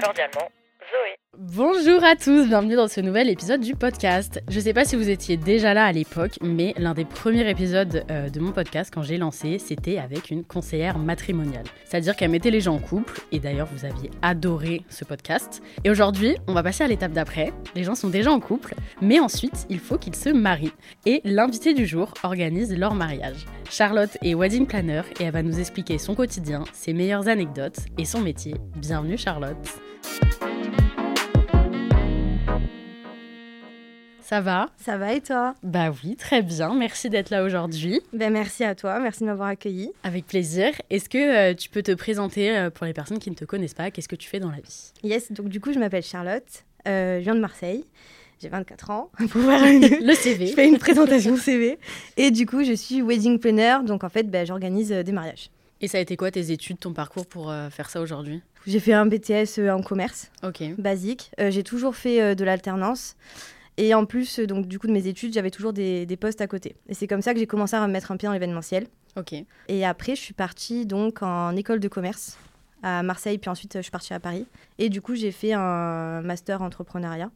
Cordialement, Zoé. Bonjour à tous, bienvenue dans ce nouvel épisode du podcast. Je sais pas si vous étiez déjà là à l'époque, mais l'un des premiers épisodes euh, de mon podcast quand j'ai lancé, c'était avec une conseillère matrimoniale. C'est-à-dire qu'elle mettait les gens en couple, et d'ailleurs vous aviez adoré ce podcast. Et aujourd'hui, on va passer à l'étape d'après. Les gens sont déjà en couple, mais ensuite, il faut qu'ils se marient. Et l'invité du jour organise leur mariage. Charlotte est wedding planner et elle va nous expliquer son quotidien, ses meilleures anecdotes et son métier. Bienvenue Charlotte. Ça va Ça va et toi? Bah oui, très bien. Merci d'être là aujourd'hui. ben, Merci à toi, merci de m'avoir accueilli. Avec plaisir. Est-ce que euh, tu peux te présenter euh, pour les personnes qui ne te connaissent pas Qu'est-ce que tu fais dans la vie? Yes, donc du coup, je m'appelle Charlotte, euh, je viens de Marseille, j'ai 24 ans. Pour voir une- Le CV. je fais une présentation CV. Et du coup, je suis wedding planner, donc en fait, ben, j'organise des mariages. Et ça a été quoi tes études, ton parcours pour faire ça aujourd'hui? J'ai fait un BTS euh, en commerce, basique. Euh, j'ai toujours fait euh, de l'alternance. Et en plus, donc, du coup, de mes études, j'avais toujours des, des postes à côté. Et c'est comme ça que j'ai commencé à remettre un pied dans l'événementiel. Ok. Et après, je suis partie donc en école de commerce à Marseille, puis ensuite je suis partie à Paris. Et du coup, j'ai fait un master entrepreneuriat.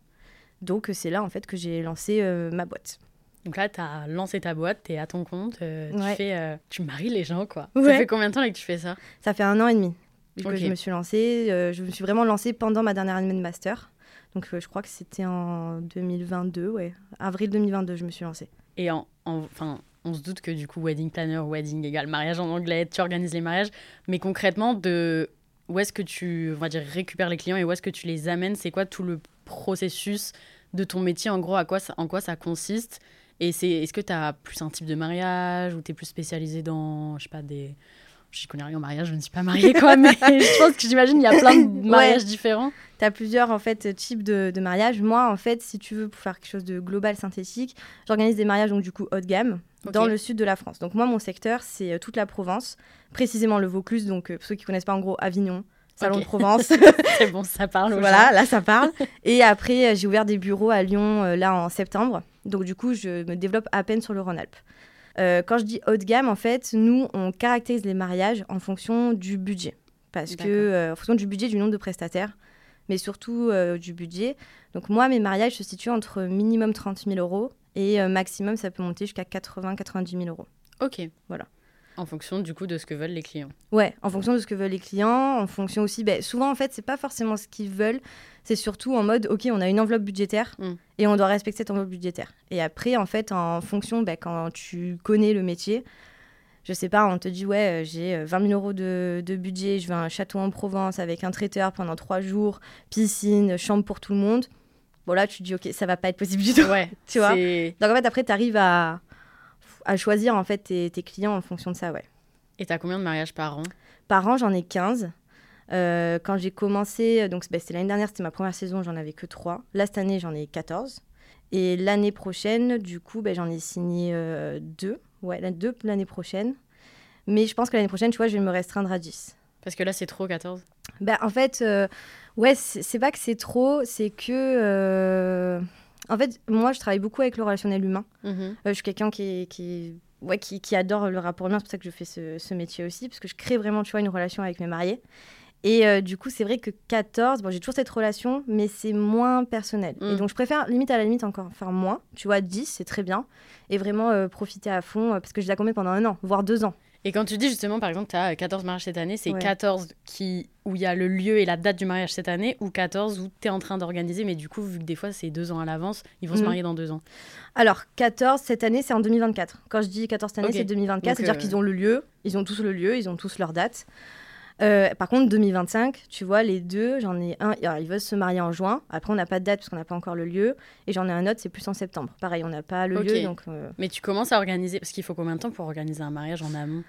Donc c'est là en fait que j'ai lancé euh, ma boîte. Donc là, tu as lancé ta boîte, tu es à ton compte, euh, tu, fais, euh, tu maries les gens, quoi. Ça fait combien de temps là que tu fais ça? Ça fait un an et demi que Ok. je me suis lancée. Euh, je me suis vraiment lancée pendant ma dernière année de master. Donc euh, je crois que c'était en 2022, ouais. Avril 2022, je me suis lancée. Et en, en- enfin, on se doute que du coup, wedding planner, wedding égale mariage en anglais, tu organises les mariages. Mais concrètement, de où est-ce que tu, on va dire, récupères les clients et où est-ce que tu les amènes? C'est quoi tout le processus de ton métier? En gros, à quoi ça, en quoi ça consiste? Et c'est, est-ce que tu as plus un type de mariage ou tu es plus spécialisé dans, je sais pas, des... Je connais rien au mariage, je ne suis pas mariée, quoi, mais je pense que j'imagine il y a plein de mariages différents. Tu as plusieurs en fait types de, de mariages. Moi, en fait, si tu veux pour faire quelque chose de global synthétique, j'organise des mariages donc du coup haut de gamme dans le sud de la France. Donc moi, mon secteur, c'est euh, toute la Provence, précisément le Vaucluse. Donc euh, pour ceux qui connaissent pas, en gros, Avignon, Salon de Provence. C'est bon, ça parle voilà, gens. là ça parle. Et après, euh, j'ai ouvert des bureaux à Lyon euh, là en septembre. Donc du coup, je me développe à peine sur le Rhône-Alpes. Euh, quand je dis haut de gamme, en fait, nous, on caractérise les mariages en fonction du budget. Parce que, euh, en fonction du budget, du nombre de prestataires, mais surtout euh, du budget. Donc, moi, mes mariages se situent entre minimum 30 000 euros et maximum, ça peut monter jusqu'à 80-90 000 euros. Ok. Voilà. En fonction du coup de ce que veulent les clients. Ouais, en fonction de ce que veulent les clients, en fonction aussi. ben, souvent, en fait, c'est pas forcément ce qu'ils veulent, c'est surtout en mode, ok, on a une enveloppe budgétaire Mm. et on doit respecter cette enveloppe budgétaire. Et après, en fait, en fonction, ben, quand tu connais le métier, je sais pas, on te dit, ouais, euh, j'ai euh, 20 000 euros de, de budget, je veux un château en Provence avec un traiteur pendant trois jours, piscine, chambre pour tout le monde. Bon, là, tu te dis, ok, ça va pas être possible du tout. Ouais, Tu vois Donc, en fait, après, tu arrives à, à choisir en fait tes, tes clients en fonction de ça, ouais. Et t'as combien de mariages par an? Par an, j'en ai 15. Euh, quand j'ai commencé, donc bah, c'était l'année dernière, c'était ma première saison, j'en avais que 3. Là, cette année, j'en ai 14. Et l'année prochaine, du coup, bah, j'en ai signé 2. Ouais, la- deux l'année prochaine. Mais je pense que l'année prochaine, tu vois, je vais me restreindre à 10. Parce que là, c'est trop 14. Bah, en fait, euh, ouais, c'est c'est pas que c'est trop, c'est que. euh, En fait, moi, je travaille beaucoup avec le relationnel humain. Euh, je suis quelqu'un qui, qui, est- ouais, qui, qui adore le rapport humain. C'est pour ça que je fais ce, ce métier aussi, parce que je crée vraiment, tu vois, une relation avec mes mariés. Et euh, du coup, c'est vrai que 14, bon, j'ai toujours cette relation, mais c'est moins personnel. Et donc, je préfère, limite à la limite, encore faire moins. Tu vois, 10, c'est très bien. Et vraiment euh, profiter à fond, parce que je les accompagne pendant un an, voire deux ans. Et quand tu dis justement, par exemple, tu as 14 mariages cette année, c'est Ouais. 14 qui, où il y a le lieu et la date du mariage cette année, ou 14 où tu es en train d'organiser, mais du coup, vu que des fois c'est deux ans à l'avance, ils vont se Mhm. marier dans deux ans. Alors, 14, cette année, c'est en 2024. Quand je dis 14 cette année, c'est 2024. Donc, C'est-à-dire euh, qu'ils ont le lieu, ils ont tous le lieu, ils ont tous leur date. Euh, par contre, 2025, tu vois, les deux, j'en ai un, ils veulent se marier en juin. Après, on n'a pas de date parce qu'on n'a pas encore le lieu. Et j'en ai un autre, c'est plus en septembre. Pareil, on n'a pas le lieu. Donc, euh, Mais tu commences à organiser, parce qu'il faut combien de temps pour organiser un mariage en amont?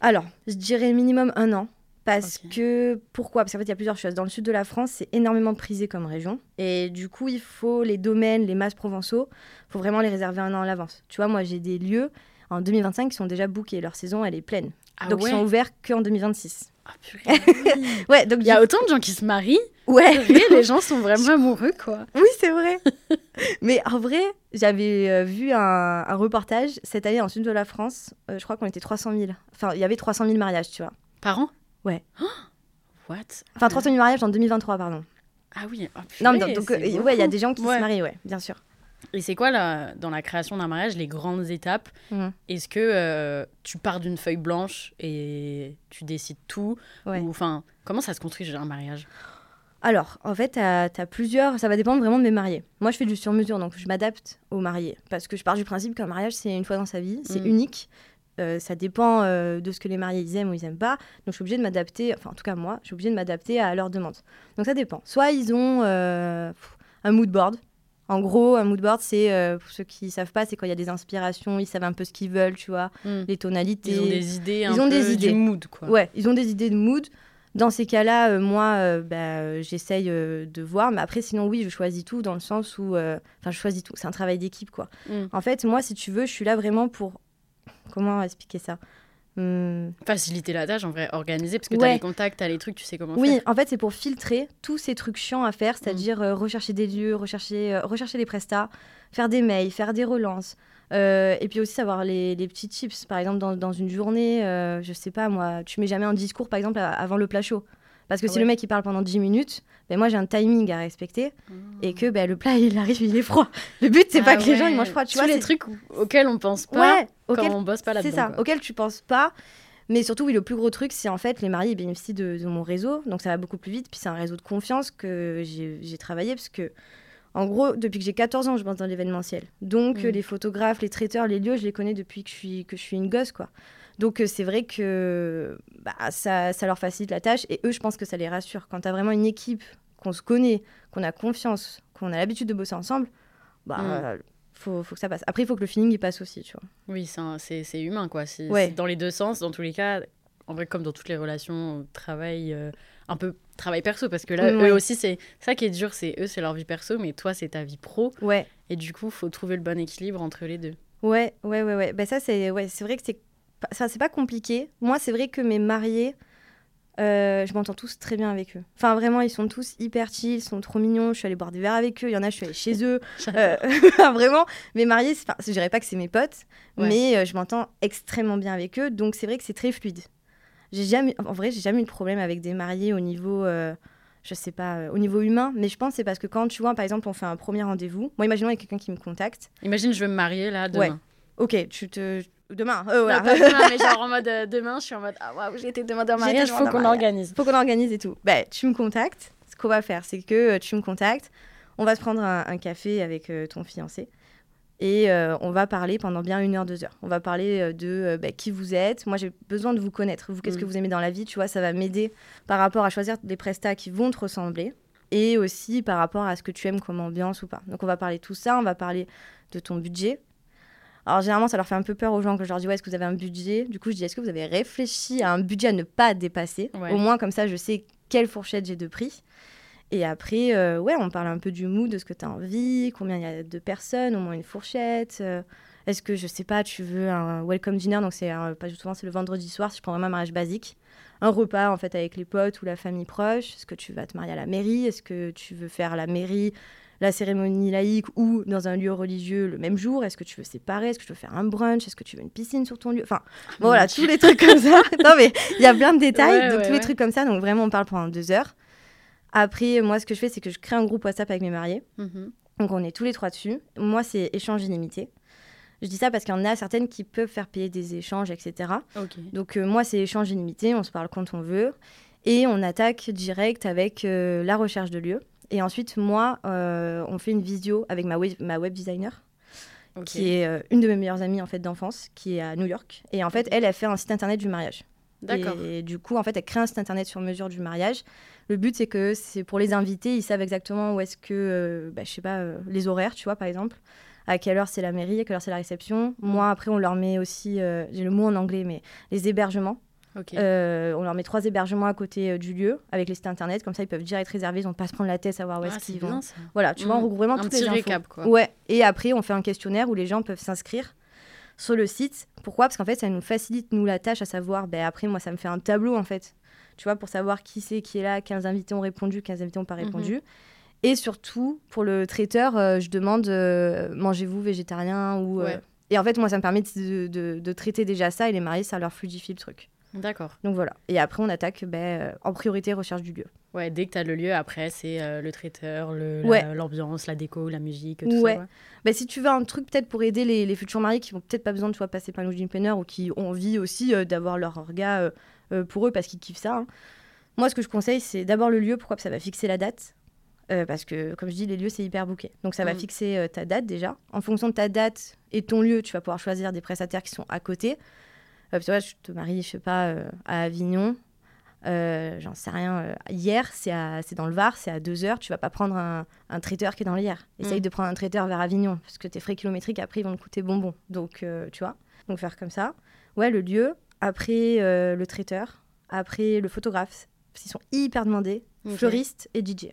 Alors, je dirais minimum un an. Parce que, pourquoi? Parce qu'en fait, il y a plusieurs choses. Dans le sud de la France, c'est énormément prisé comme région. Et du coup, il faut les domaines, les masses provençaux, il faut vraiment les réserver un an à l'avance. Tu vois, moi, j'ai des lieux en 2025 qui sont déjà bookés. Leur saison, elle est pleine. Ah donc, ils sont ouverts qu'en 2026. Ah, purée. ouais, donc il y a autant de gens qui se marient. Ouais. les gens sont vraiment amoureux, quoi. Oui, c'est vrai. Mais en vrai, j'avais euh, vu un, reportage cette année en sud de la France. Euh, je crois qu'on était 300 000. Enfin, il y avait 300 000 mariages, tu vois. Par an? Ouais. What? Enfin, 300 000 mariages en 2023, pardon. Ah oui. Oh, non, donc, euh, ouais, il y a des gens qui se marient, ouais, bien sûr. Et c'est quoi, là, dans la création d'un mariage, les grandes étapes mmh. Est-ce que euh, tu pars d'une feuille blanche et tu décides tout Ou enfin, comment ça se construit un mariage alors, en fait, tu as, plusieurs. Ça va dépendre vraiment de mes mariés. Moi, je fais du sur-mesure, donc je m'adapte aux mariés. Parce que je pars du principe qu'un mariage, c'est une fois dans sa vie, c'est mmh. unique. Euh, ça dépend euh, de ce que les mariés ils aiment ou ils aiment pas. Donc je suis obligée de m'adapter, enfin en tout cas moi, je suis obligée de m'adapter à leurs demandes. Donc ça dépend. Soit ils ont un mood board, en gros, un mood board, c'est, euh, pour ceux qui ne savent pas, c'est quand il y a des inspirations, ils savent un peu ce qu'ils veulent, tu vois, hmm. les tonalités. Ils ont des idées un ils ont peu des idées. du mood, quoi. Ouais, ils ont des idées de mood. Dans ces cas-là, euh, moi, euh, bah, j'essaye de voir. Mais après, sinon, oui, je choisis tout dans le sens où... Enfin, je choisis tout. C'est un travail d'équipe, quoi. Hmm. En fait, moi, si tu veux, je suis là vraiment pour... Comment expliquer ça? Hmm. Faciliter la tâche, en vrai, organiser, parce que tu as les contacts, tu as les trucs, tu sais comment oui, faire. Oui, en fait, c'est pour filtrer tous ces trucs chiants à faire, c'est-à-dire hmm. euh, rechercher des lieux, rechercher, euh, rechercher les prestats, faire des mails, faire des relances. Euh, et puis aussi savoir les, les, petits tips. Par exemple, dans, dans une journée, je sais pas, moi, tu mets jamais un discours, par exemple, avant le plat chaud. Parce que ah si le mec il parle pendant 10 minutes, ben moi j'ai un timing à respecter et que ben, le plat il arrive, il est froid. Le but c'est pas ah que les gens ils mangent froid. Tu Tous vois, les trucs auxquels on pense pas quand on bosse pas là-dedans. C'est ça, auxquels tu penses pas. Mais surtout, oui, le plus gros truc, c'est en fait les mariés bénéficient de, de, mon réseau, donc ça va beaucoup plus vite. Puis c'est un réseau de confiance que j'ai travaillé parce que, en gros, depuis que j'ai 14 ans, je bosse dans l'événementiel. Donc mm. les photographes, les traiteurs, les lieux, je les connais depuis que je suis, que je suis une gosse, quoi. Donc euh, c'est vrai que bah, ça, ça, leur facilite la tâche et eux, je pense que ça les rassure. Quand tu as vraiment une équipe, qu'on se connaît, qu'on a confiance, qu'on a l'habitude de bosser ensemble, bah, mm. faut, faut, que ça passe. Après, il faut que le feeling il passe aussi, tu vois. Oui, c'est humain, quoi. C'est dans les deux sens, dans tous les cas. En vrai, comme dans toutes les relations, travail, euh, un peu travail perso, parce que là, eux aussi, c'est ça qui est dur, c'est eux, c'est leur vie perso, mais toi, c'est ta vie pro. Ouais. Et du coup, faut trouver le bon équilibre entre les deux. Ouais, ouais, ouais, ouais. Bah, ça, c'est ouais, vrai que c'est ça c'est pas compliqué. Moi, c'est vrai que mes mariés, euh, je m'entends tous très bien avec eux. Enfin, vraiment, ils sont tous hyper chill, ils sont trop mignons. Je suis allée boire des verres avec eux. Il y en a, je suis allée chez eux. Euh, vraiment, mes mariés, je dirais pas que c'est mes potes, mais euh, je m'entends extrêmement bien avec eux. Donc, c'est vrai que c'est très fluide. J'ai jamais, en vrai, j'ai jamais eu de problème avec des mariés au niveau, je sais pas, au niveau humain. Mais je pense c'est parce que quand tu vois, par exemple, on fait un premier rendez-vous. Moi, imaginons avec quelqu'un qui me contacte. Imagine, je veux me marier là demain. Ouais. Ok, tu te Demain. Euh, voilà. demain, mais genre en mode euh, demain, je suis en mode ah waouh, j'ai été demandé en mariage, faut qu'on organise. Faut qu'on organise et tout. Ben, tu me contactes. Ce qu'on va faire, c'est que euh, tu me contactes. On va se prendre un, café avec ton fiancé et on va parler pendant bien une heure, deux heures. On va parler de ben, qui vous êtes. Moi, j'ai besoin de vous connaître. Vous, qu'est-ce que mm. vous aimez dans la vie Tu vois, ça va m'aider par rapport à choisir des prestats qui vont te ressembler et aussi par rapport à ce que tu aimes comme ambiance ou pas. Donc, on va parler de tout ça. On va parler de ton budget alors généralement, ça leur fait un peu peur aux gens que je leur dis ouais, est-ce que vous avez un budget? Du coup, je dis est-ce que vous avez réfléchi à un budget à ne pas dépasser? Au moins comme ça, je sais quelle fourchette j'ai de prix. Et après, euh, ouais, on parle un peu du mood, de ce que tu as envie, combien il y a de personnes, au moins une fourchette. Euh, est-ce que, je sais pas, tu veux un welcome dinner? Donc, c'est pas souvent, c'est le vendredi soir, si je prends vraiment un mariage basique. Un repas, en fait, avec les potes ou la famille proche. Est-ce que tu vas te marier à la mairie? Est-ce que tu veux faire la mairie la cérémonie laïque ou dans un lieu religieux le même jour Est-ce que tu veux séparer Est-ce que tu veux faire un brunch Est-ce que tu veux une piscine sur ton lieu Enfin, voilà, tous les trucs comme ça. non, mais il y a plein de détails, donc tous les trucs comme ça. Donc vraiment, on parle pendant deux heures. Après, moi, ce que je fais, c'est que je crée un groupe WhatsApp avec mes mariés. Mhm. Donc on est tous les trois dessus. Moi, c'est échange illimité. Je dis ça parce qu'il y en a certaines qui peuvent faire payer des échanges, etc. Donc euh, moi, c'est échange illimité, on se parle quand on veut. Et on attaque direct avec euh, la recherche de lieu. Et ensuite, moi, euh, on fait une visio avec ma web, ma web designer, qui est euh, une de mes meilleures amies en fait d'enfance, qui est à New York. Et en fait, elle, a fait un site internet du mariage. D'accord. Et, du coup, en fait, elle crée un site internet sur mesure du mariage. Le but, c'est que c'est pour les invités, ils savent exactement où est-ce que, euh, bah, je sais pas, euh, les horaires, tu vois, par exemple. À quelle heure c'est la mairie, à quelle heure c'est la réception. Moi, après, on leur met aussi, j'ai le mot en anglais, mais les hébergements. On leur met trois hébergements à côté du lieu avec les sites internet, comme ça ils peuvent direct réserver, ils n'ont pas à se prendre la tête à savoir où est-ce ah, qu'ils vont. Voilà, tu vois, on mm. regroupe vraiment toutes les récap, quoi. Ouais, et après on fait un questionnaire où les gens peuvent s'inscrire sur le site. Pourquoi? Parce qu'en fait, ça nous facilite, nous, la tâche à savoir, ben, après, moi, ça me fait un tableau, en fait, tu vois, pour savoir qui c'est qui est là, 15 invités ont répondu, 15 invités n'ont pas mhm. répondu. Et surtout, pour le traiteur, euh, je demande euh, mangez-vous végétarien ou. Euh, et en fait, moi, ça me permet de, de, traiter déjà ça et les mariés, ça leur fluidifie le truc. D'accord. Donc voilà. Et après, on attaque ben, en priorité recherche du lieu. Ouais, dès que tu as le lieu, après, c'est le traiteur, l'ambiance, la, déco, la musique, tout ouais. ça. Ben, si tu veux un truc peut-être pour aider les, les futurs mariés qui n'ont peut-être pas besoin de passer par une planner ou qui ont envie aussi d'avoir leur orga euh, pour eux parce qu'ils kiffent ça. Hein. Moi, ce que je conseille, c'est d'abord le lieu. Pourquoi? Ça va fixer la date. Euh, parce que, comme je dis, les lieux, c'est hyper booké. Donc, ça va mm. fixer euh, ta date déjà. En fonction de ta date et ton lieu, tu vas pouvoir choisir des prestataires qui sont à côté. Tu vois, je te marie, je sais pas, à Avignon. J'en sais rien. hier, c'est dans le Var, c'est à 2 heures. Tu vas pas prendre un, traiteur qui est dans l'hier. Essaye mm. de prendre un traiteur vers Avignon. Parce que tes frais kilométriques, après, ils vont te coûter bonbon. Donc, tu vois. Donc, faire comme ça. Ouais, le lieu après euh, le traiteur, après le photographe, parce qu'ils sont hyper demandés, fleuriste et DJ.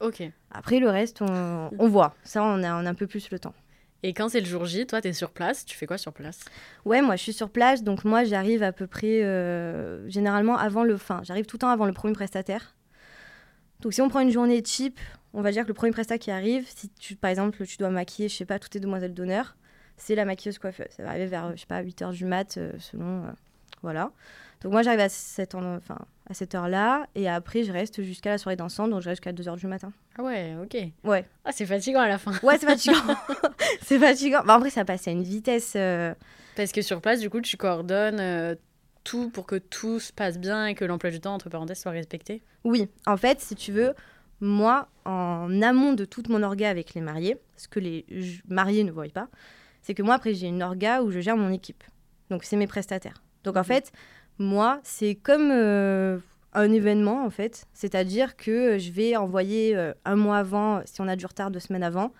Ok. Après le reste, on, voit. Ça, on a, on a un peu plus le temps. Et quand c'est le jour J, toi, tu es sur place. Tu fais quoi sur place? Ouais, moi, je suis sur place. Donc, moi, j'arrive à peu près, euh, généralement, avant le fin. J'arrive tout le temps avant le premier prestataire. Donc, si on prend une journée cheap, on va dire que le premier prestataire qui arrive, si tu, par exemple, tu dois maquiller, je sais pas, toutes tes demoiselles d'honneur, c'est la maquilleuse coiffeuse. Ça va arriver vers, je sais pas, 8 h du mat, euh, selon. Voilà. Donc moi, j'arrive à cette, enfin, à cette heure-là. Et après, je reste jusqu'à la soirée dansante. Donc je reste jusqu'à 2h du matin. Ah ouais, ok. Ouais. Ah, c'est fatigant à la fin. Ouais, c'est fatigant. c'est fatigant. Bah, en vrai, ça passe à une vitesse. Euh, Parce que sur place, du coup, tu coordonnes euh, tout pour que tout se passe bien et que l'emploi du temps, entre parenthèses, soit respecté Oui. En fait, si tu veux, moi, en amont de toute mon orga avec les mariés, ce que les mariés ne voient pas, c'est que moi, après, j'ai une orga où je gère mon équipe. Donc, c'est mes prestataires. Donc en fait, moi, c'est comme euh, un événement en fait. C'est-à-dire que je vais envoyer euh, un mois avant, si on a du retard deux semaines avant,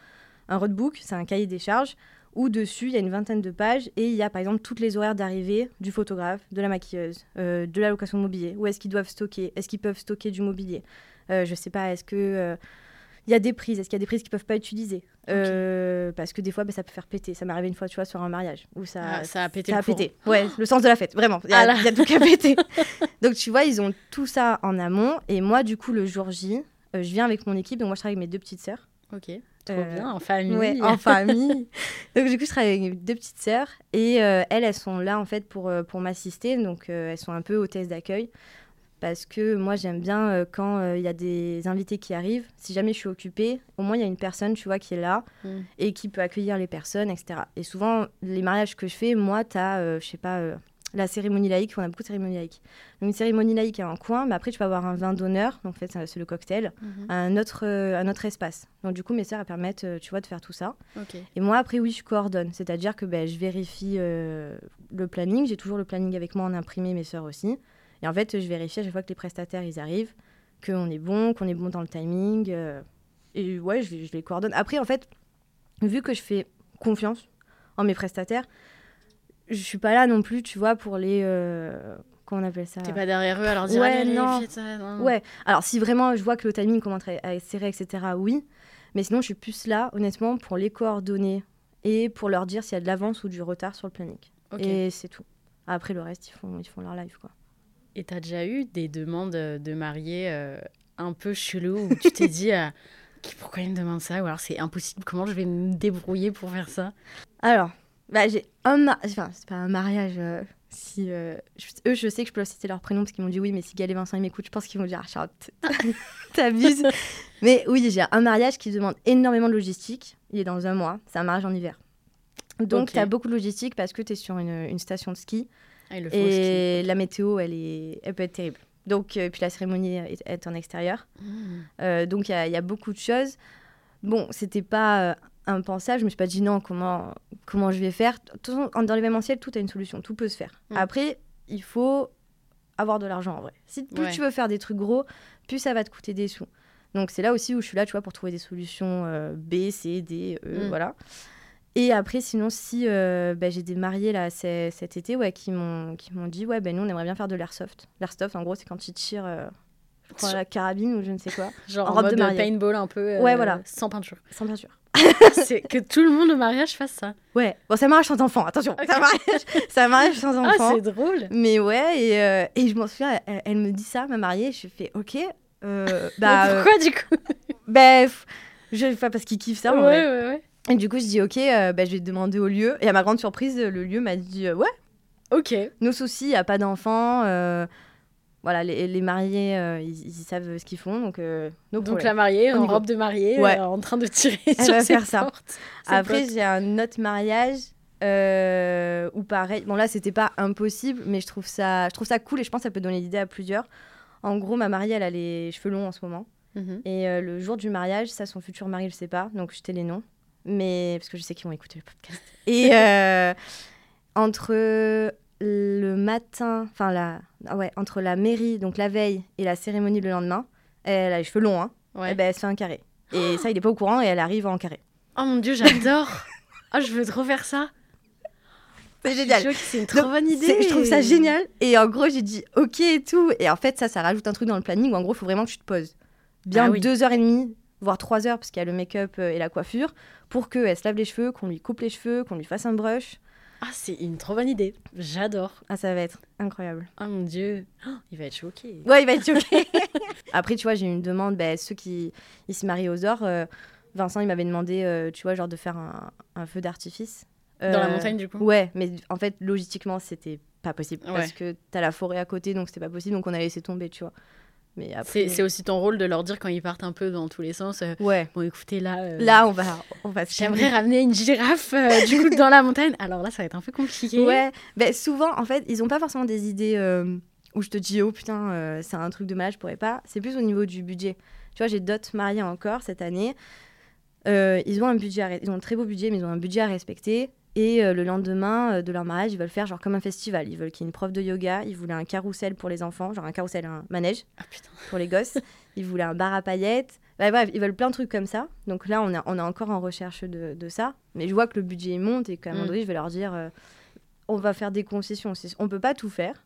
un roadbook, c'est un cahier des charges, où dessus il y a une vingtaine de pages et il y a par exemple toutes les horaires d'arrivée du photographe, de la maquilleuse, euh, de la location de mobilier. Où est-ce qu'ils doivent stocker? Est-ce qu'ils peuvent stocker du mobilier? Je sais pas, est-ce que il y a des prises. Est-ce qu'il y a des prises qui peuvent pas utiliser? Euh, Parce que des fois, bah, ça peut faire péter. Ça m'est arrivé une fois, tu vois, sur un mariage où ça, ah, ça a pété. Ça a pété. Ouais, le sens de la fête, vraiment. Il y, a, ah tout qui a pété. donc tu vois, ils ont tout ça en amont. Et moi, du coup, le jour J, euh, je viens avec mon équipe. Donc moi, je travaille avec mes deux petites sœurs. Ok. Trop euh, bien, en famille. Ouais, en famille. donc du coup, je travaille avec mes deux petites sœurs et elles, elles sont là en fait pour, pour m'assister. Donc elles sont un peu hôtesses d'accueil parce que moi j'aime bien euh, quand euh, il y a des invités qui arrivent. Si jamais je suis occupée, au moins il y a une personne, tu vois, qui est là mm. et qui peut accueillir les personnes, etc. Et souvent, les mariages que je fais, moi, tu as, euh, je sais pas, la cérémonie laïque, on a beaucoup de cérémonies laïques. Donc une cérémonie laïque à un coin, mais après tu peux avoir un vin d'honneur, donc en fait c'est le cocktail, mm-hmm. à un autre, un autre espace. Donc du coup mes sœurs elles permettent, tu vois, de faire tout ça. Et moi après oui je coordonne, c'est-à-dire que ben, je vérifie le planning, j'ai toujours le planning avec moi en imprimé, mes sœurs aussi. Et en fait, je vérifie à chaque fois que les prestataires ils arrivent, qu'on est bon, qu'on est bon dans le timing. Euh, et ouais, je, je, les coordonne. Après, en fait, vu que je fais confiance en mes prestataires, je suis pas là non plus, tu vois, pour les. Euh, comment on appelle ça T'es pas derrière eux à leur dire ouais, non. Ouais, alors si vraiment je vois que le timing commence à être serré, etc., oui. Mais sinon, je suis plus là, honnêtement, pour les coordonner et pour leur dire s'il y a de l'avance ou du retard sur le planning. Et c'est tout. Après, le reste, ils font, ils font leur live, quoi. Et tu as déjà eu des demandes de mariés euh, un peu chelou où tu t'es dit euh, pourquoi ils me demandent ça? Ou alors c'est impossible, comment je vais me débrouiller pour faire ça? Alors, bah, j'ai un enfin, c'est pas un mariage. Euh, si, eux, je sais que je peux leur citer leur prénom parce qu'ils m'ont dit oui, mais si Gal et Vincent ils m'écoutent, je pense qu'ils vont dire ah, Charlotte, t'abuses. mais oui, j'ai un mariage qui demande énormément de logistique. Il est dans un mois, c'est un mariage en hiver. Donc, tu as beaucoup de logistique parce que tu es sur une, une station de ski. Ah, et la météo, elle, est, elle peut être terrible. Donc, euh, puis la cérémonie est, en extérieur. Mmh. Euh, donc, il y, a beaucoup de choses. Bon, c'était pas euh, impensable. Je me suis pas dit non, comment, comment je vais faire? Dans l'événementiel, tout a une solution. Tout peut se faire. Mmh. Après, il faut avoir de l'argent en vrai. Si plus tu veux faire des trucs gros, plus ça va te coûter des sous. Donc c'est là aussi où je suis là, tu vois, pour trouver des solutions euh, B, C, D, E, mm. voilà. Et après, sinon, si euh, bah, j'ai des mariés là cet été, ouais, qui m'ont qui m'ont dit, ouais, ben nous on aimerait bien faire de l'airsoft. L'airsoft, en gros, c'est quand tu tires euh, la carabine ou je ne sais quoi. Genre en, robe de, paintball un peu. ouais, voilà. Sans peinture. Sans peinture. c'est que tout le monde au mariage fasse ça. Ouais, bon, ça mariage sans enfant, attention. Ça, mariage, ça mariage sans enfant. Ah, c'est drôle. Mais ouais, et, et je m'en souviens, elle, me dit ça, ma mariée, je fais, ok, euh, bah, pourquoi euh, du coup? Ben, je, parce qu'il kiffe ça. Ouais, ouais, ouais. Et du coup, je dis ok, euh, bah, je vais demander au lieu. Et à ma grande surprise, le lieu m'a dit ouais. Ok. Nos soucis, il n'y a pas d'enfants. voilà, les, les mariés, ils, savent ce qu'ils font. Donc, donc la mariée, en robe de mariée, en train de tirer Elle sur va faire ça. Après, j'ai un autre mariage. où pareil, bon là c'était pas impossible, mais je trouve ça, je trouve ça cool et je pense que ça peut donner l'idée à plusieurs. En gros, ma mariée, elle a les cheveux longs en ce moment. Mhm. Et euh, le jour du mariage, ça, son futur mari, je sais pas. Donc, je les noms. Mais parce que je sais qu'ils vont écouter le podcast. Et euh, entre le matin, enfin, la, ah ouais, entre la mairie, donc la veille, et la cérémonie le lendemain, elle a les cheveux longs, hein. Et eh ben, elle se fait un carré. Et ça, il est pas au courant et elle arrive en carré. Oh mon dieu, j'adore! oh, je veux trop faire ça! C'est génial. C'est une trop bonne idée. Je trouve ça génial. Et en gros, j'ai dit OK et tout. Et en fait, ça, ça rajoute un truc dans le planning où en gros, il faut vraiment que tu te poses bien ah deux heures et demie, voire trois heures, parce qu'il y a le make-up euh, et la coiffure, pour qu'elle se lave les cheveux, qu'on lui coupe les cheveux, qu'on lui fasse un brush. Ah, c'est une trop bonne idée. J'adore. Ah, ça va être incroyable. Ah mon dieu, oh, il va être choqué. Ouais, il va être choqué. Après, tu vois, j'ai une demande, bah, ceux qui ils se marient aux ors, euh, Vincent, il m'avait demandé, euh, tu vois, genre de faire un feu d'artifice. Dans la montagne, du coup? Ouais, mais en fait, logistiquement, c'était pas possible. Parce que t'as la forêt à côté, donc c'était pas possible. Donc on a laissé tomber, tu vois. Mais après... C'est aussi ton rôle de leur dire quand ils partent un peu dans tous les sens. Euh, ouais. Bon, écoutez, là. Euh, là, on va. On va J'aimerais ramener une girafe, du coup, dans la montagne. Alors là, ça va être un peu compliqué. Ouais. Ben, souvent, en fait, ils ont pas forcément des idées où je te dis, oh putain, c'est un truc de mal, je pourrais pas. C'est plus au niveau du budget. Tu vois, j'ai d'autres mariés encore cette année. ils ont un budget, ils ont un très beau budget, mais ils ont un budget à respecter. Et euh, le lendemain euh, de leur mariage, ils veulent faire genre comme un festival. Ils veulent qu'il y ait une prof de yoga. Ils voulaient un carrousel pour les enfants, genre un carrousel, un manège ah, pour les gosses. ils voulaient un bar à paillettes. Bah, bref, ils veulent plein de trucs comme ça. Donc là, on, a, on est encore en recherche de, de, ça. Mais je vois que le budget monte et qu'à un moment mm. donné, je vais leur dire euh, on va faire des concessions. On peut pas tout faire.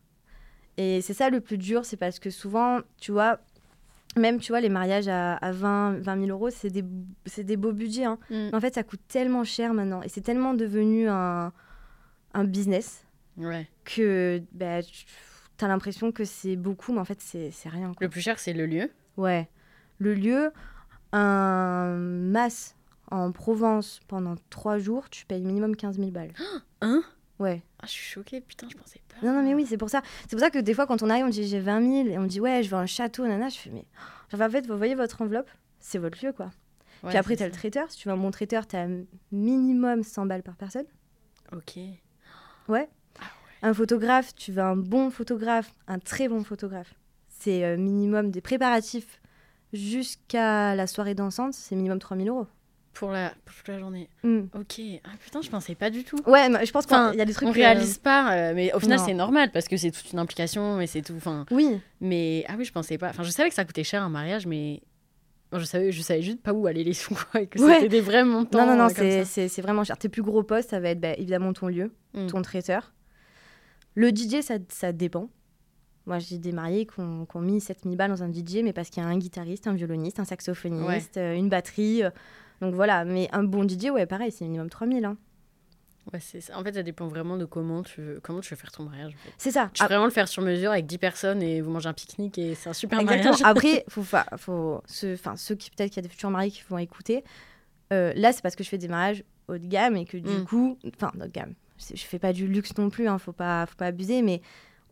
Et c'est ça le plus dur, c'est parce que souvent, tu vois, même, tu vois, les mariages à, 20, 20 000 euros, c'est des, des beaux budgets. Hein. Mm. En fait, ça coûte tellement cher maintenant. Et c'est tellement devenu un, un business que bah, tu as l'impression que c'est beaucoup, mais en fait, c'est rien. Le plus cher, c'est le lieu Ouais. Le lieu, un masse en Provence pendant trois jours, tu payes minimum 15 000 balles. Hein? Ouais. Ah, je suis choquée, putain, je pensais pas. Non, non, mais oui, c'est pour ça. C'est pour ça que des fois, quand on arrive, on dit j'ai 20 000 et on dit ouais, je veux un château, nana. Je fais mais. En fait, vous voyez votre enveloppe, c'est votre lieu, quoi. Puis après, tu as le traiteur. Si tu veux un bon traiteur, tu as minimum 100 balles par personne. Ok. Ouais. Ah un photographe, tu veux un bon photographe, un très bon photographe. C'est euh, minimum des préparatifs jusqu'à la soirée dansante, c'est minimum 3000 euros. Pour la, toute la journée. Mm. Ok. Ah putain, je pensais pas du tout. Ouais, je pense qu'il y a des trucs. On réalise pas, euh, mais au final, c'est normal parce que c'est toute une implication et c'est tout. Enfin. Oui. Mais ah oui, je pensais pas. Enfin, je savais que ça coûtait cher un mariage, mais je savais, je savais juste pas où aller les sous, quoi, et que c'était des vrais montants. Non, non, non, euh, c'est vraiment cher. Tes plus gros postes, ça va être bah, évidemment ton lieu, mm. ton traiteur. Le DJ, ça, ça dépend. Moi, j'ai des mariés qui ont, mis 7000 balles dans un DJ, mais parce qu'il y a un guitariste, un violoniste, un saxophoniste, euh, une batterie. Donc voilà, mais un bon DJ, ouais, pareil, c'est minimum 3000. Hein. Ouais, c'est ça. En fait, ça dépend vraiment de comment tu veux, comment tu veux faire ton mariage. C'est ça. Tu peux vraiment le faire sur mesure avec 10 personnes et vous mangez un pique-nique et c'est un super Exactement. mariage. Après, faut, faut, ceux, ceux qui peut-être qu'il y a des futurs mariés qui vont écouter, euh, là, c'est parce que je fais des mariages haut de gamme et que du mm. coup, enfin, haut de gamme. Je fais pas du luxe non plus, hein, faut pas, faut pas abuser, mais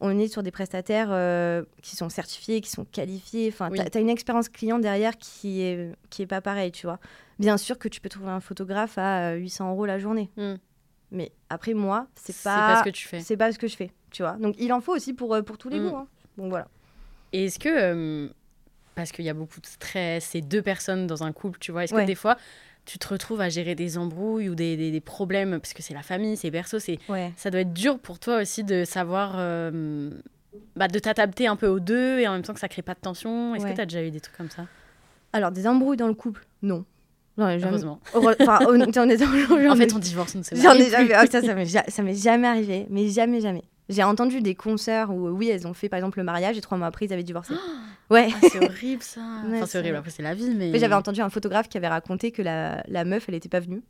on est sur des prestataires euh, qui sont certifiés, qui sont qualifiés. Enfin, tu as, une expérience client derrière qui est, qui est pas pareille, tu vois. Bien sûr que tu peux trouver un photographe à 800 euh, euros la journée. Hmm. Mais après, moi, c'est pas, pas ce que tu fais. C'est pas ce que je fais, tu vois. Donc, il en faut aussi pour, euh, pour tous les hmm. goûts. Hein. Donc, voilà. Et est-ce que, parce qu'il y a beaucoup de stress, c'est deux personnes dans un couple, tu vois, est-ce que des fois, tu te retrouves à gérer des embrouilles ou des, des, problèmes, parce que c'est la famille, c'est berceau, c'est, ça doit être dur pour toi aussi de savoir euh, bah, de t'adapter un peu aux deux et en même temps que ça crée pas de tension. Est-ce que tu as déjà eu des trucs comme ça? Alors, des embrouilles dans le couple Non. Non, Heureusement. Enfin, en fait, on divorce, on ne ai jamais. Oh, ça, ça m'est jamais arrivé. Mais jamais, jamais. J'ai entendu des concerts où, oui, elles ont fait par exemple le mariage et trois mois après, ils avaient divorcé. Ouais. Ah, c'est horrible ça. enfin, c'est horrible. Après, c'est la vie. Mais, mais j'avais entendu un photographe qui avait raconté que la, la meuf, elle n'était pas venue.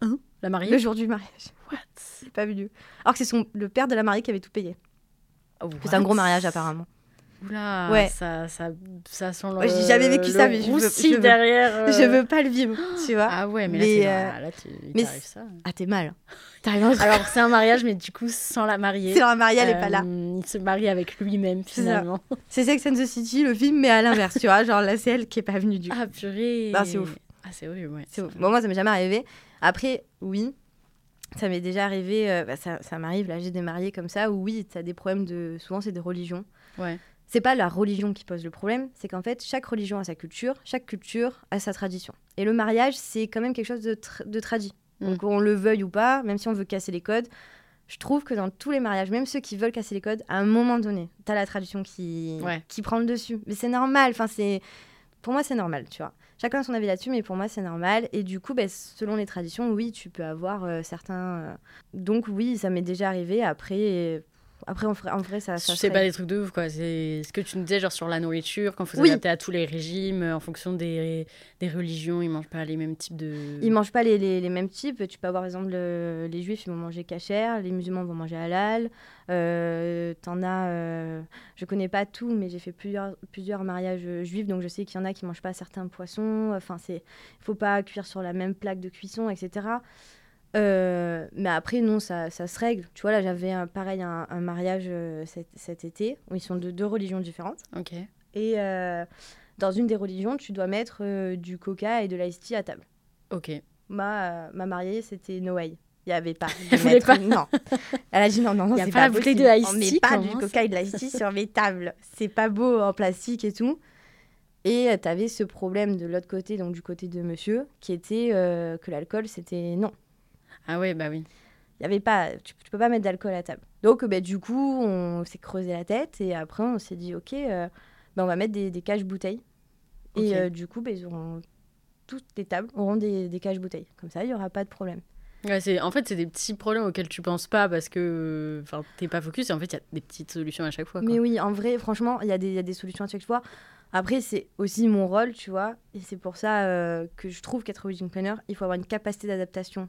Hein? La mariée? Le jour du mariage. What? Elle pas venue. Alors que c'est son le père de la mariée qui avait tout payé. c'est un gros mariage apparemment. Oula, ouais. ça, ça, ça sent le. j'ai jamais vécu ça, mais je veux, je veux, derrière. Euh... Je veux pas le vivre, tu vois. Ah ouais, mais, mais là, euh... là tu mais ça. Ah, t'es mal. Alors, c'est un mariage, mais du coup, sans la mariée. Sans la mariée, elle est pas là. Euh, il se marie avec lui-même, finalement. C'est Sex and the City, le film, mais à l'inverse, tu vois. Genre, là, c'est elle qui est pas venue du coup. Ah, purée. Bah, c'est ouf. Ah, c'est horrible, ouais. C'est ouf. Bon, moi, ça m'est jamais arrivé. Après, oui, ça m'est déjà arrivé, euh, bah, ça, ça m'arrive, là j'ai des mariés comme ça, où oui, tu as des problèmes de. Souvent, c'est des religions. Ouais. C'est pas la religion qui pose le problème, c'est qu'en fait, chaque religion a sa culture, chaque culture a sa tradition. Et le mariage, c'est quand même quelque chose de, de tradit. Mm. Donc, on le veuille ou pas, même si on veut casser les codes, je trouve que dans tous les mariages, même ceux qui veulent casser les codes, à un moment donné, tu as la tradition qui, qui prend le dessus. Mais c'est normal, enfin, c'est. Pour moi, c'est normal, tu vois. Chacun a son avis là-dessus, mais pour moi, c'est normal. Et du coup, ben, selon les traditions, oui, tu peux avoir euh, certains. Euh, donc, oui, ça m'est déjà arrivé. Après, après, en vrai, en vrai ça. ça sais pas des trucs de ouf, quoi. C'est ce que tu nous disais, genre sur la nourriture, quand faut s'adapter à tous les régimes, en fonction des, des religions, ils mangent pas les mêmes types de. Ils mangent pas les, les, les mêmes types. Tu peux avoir, par exemple, les juifs, ils vont manger cachère, les musulmans vont manger halal. Euh, T'en as. Euh... Je connais pas tout, mais j'ai fait plusieurs, plusieurs mariages juifs, donc je sais qu'il y en a qui mangent pas certains poissons. Enfin, c'est. faut pas cuire sur la même plaque de cuisson, etc. Euh, mais après, non, ça, ça, se règle. Tu vois, là, j'avais un, pareil un, mariage euh, cet, cet, été où ils sont de deux religions différentes. Ok. Et euh, dans une des religions, tu dois mettre du coca et de l'ice tea à table. Ok. Ma, ma mariée, c'était no way. Il n'y avait pas. Elle voulait pas. Non. Elle a dit non, non, non, c'est pas, pas bouteille de ice tea. On met pas du coca et de l'ice tea sur mes tables. C'est pas beau en plastique et tout. Et tu avais ce problème de l'autre côté, donc du côté de monsieur, qui était que l'alcool, c'était non. Ah ouais, bah oui. Y avait pas, tu, tu, peux pas mettre d'alcool à table. Donc bah, du coup, on s'est creusé la tête et après on s'est dit ok, euh, bah, on va mettre des, des cages bouteilles. Et euh, du coup, bah, ils auront toutes les tables auront des, des cages bouteilles. Comme ça, il y aura pas de problème. Ouais, c'est en fait c'est des petits problèmes auxquels tu penses pas parce que t'es pas focus et en fait il y a des petites solutions à chaque fois. Mais oui, en vrai, franchement, il y, y, a des solutions à chaque fois. Après, c'est aussi mon rôle, tu vois, et c'est pour ça euh, que je trouve qu'être wedding planner, il faut avoir une capacité d'adaptation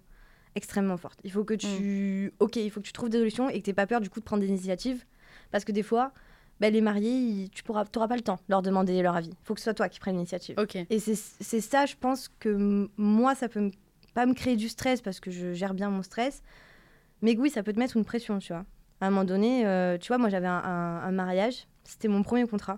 extrêmement forte. Il faut que tu. Mm. Ok, il faut que tu trouves des solutions et que tu n'aies pas peur du coup de prendre des initiatives. Parce que des fois, bah, les mariés, tu n'auras pas le temps de leur demander leur avis. Il faut que ce soit toi qui prennes l'initiative. Et c'est ça, je pense que moi, ça peut pas me créer du stress parce que je gère bien mon stress. Mais oui, ça peut te mettre une pression, tu vois. À un moment donné, euh, tu vois, moi j'avais un, mariage. C'était mon premier contrat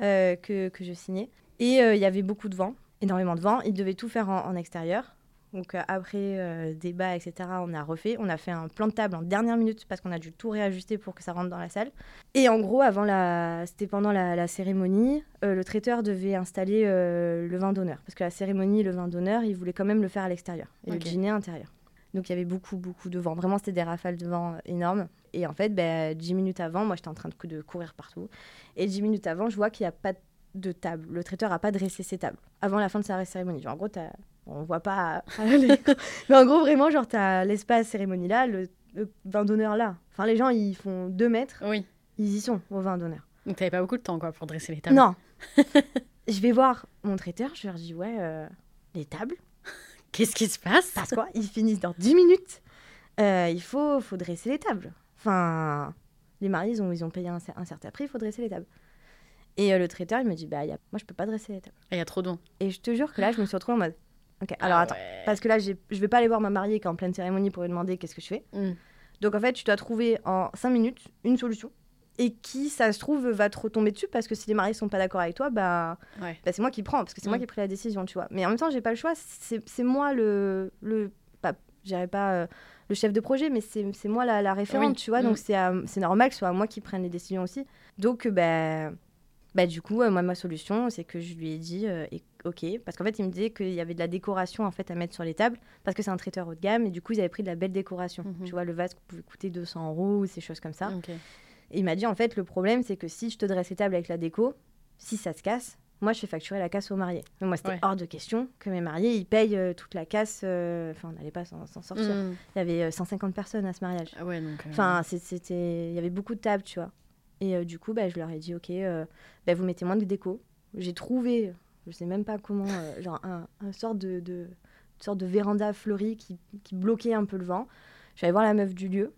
euh, que, que je signais. Et euh, il y avait beaucoup de vent, énormément de vent. Ils devaient tout faire en extérieur. Donc euh, après euh, débat, etc., on a refait. On a fait un plan de table en dernière minute parce qu'on a dû tout réajuster pour que ça rentre dans la salle. Et en gros, avant la, c'était pendant la, cérémonie, euh, le traiteur devait installer le vin d'honneur parce que la cérémonie, le vin d'honneur, il voulait quand même le faire à l'extérieur et le dîner intérieur. Donc il y avait beaucoup, beaucoup de vent. Vraiment, c'était des rafales de vent énormes. Et en fait, ben, 10 minutes avant, moi j'étais en train de, de courir partout. Et 10 minutes avant, je vois qu'il n'y a pas de table. Le traiteur n'a pas dressé ses tables avant la fin de sa cérémonie. en gros, tu on voit pas mais en gros vraiment genre t'as l'espace cérémonie là le, vin d'honneur là. Enfin les gens ils font deux mètres oui. ils y sont au vin d'honneur. Donc t'avais pas beaucoup de temps quoi pour dresser les tables. Non. Je vais voir mon traiteur je leur dis ouais euh, les tables. Qu'est-ce qui se passe? Parce quoi? Ils finissent dans 10 minutes. Euh, il faut faut dresser les tables. Enfin les mariés ils ont, ils ont payé un, certain prix il faut dresser les tables. Et euh, le traiteur, il me dit, bah, y a... moi, je peux pas dresser les tables. Il y a trop de Et je te jure que là, je me suis retrouvée en mode, Ok, alors ah attends. Parce que là, je vais pas aller voir ma mariée qui est en pleine cérémonie pour lui demander qu'est-ce que je fais. Mm. Donc en fait, tu dois trouver en 5 minutes une solution et qui, ça se trouve, va te retomber dessus parce que si les mariés sont pas d'accord avec toi, bah, bah c'est moi qui prends parce que c'est moi mm. qui ai pris la décision, tu vois. Mais en même temps, j'ai pas le choix. C'est moi le. le pas, pas euh, le chef de projet, mais c'est moi la, la référente, tu vois. Donc mm. c'est normal que ce soit moi qui prenne les décisions aussi. Donc, bah, bah, du coup, euh, moi, ma solution, c'est que je lui ai dit, euh, ok, parce qu'en fait, il me disait qu'il y avait de la décoration en fait à mettre sur les tables, parce que c'est un traiteur haut de gamme, et du coup, ils avaient pris de la belle décoration. Mhm. Tu vois, le vase pouvait coûter 200 euros ou ces choses comme ça. Et il m'a dit, en fait, le problème, c'est que si je te dresse les tables avec la déco, si ça se casse, moi, je fais facturer la casse aux mariés. Donc, moi, c'était hors de question que mes mariés, ils payent euh, toute la casse. Euh, enfin, on n'allait pas s'en sortir. Mm. Il y avait 150 euh, personnes à ce mariage. Ah ouais, Enfin, c'était... Il y avait beaucoup de tables, tu vois. Et du coup, bah, je leur ai dit, OK, bah, vous mettez moins de déco. J'ai trouvé, je sais même pas comment, genre un, un sort de, de, sorte de véranda fleurie qui, qui bloquait un peu le vent. Je suis allée voir la meuf du lieu.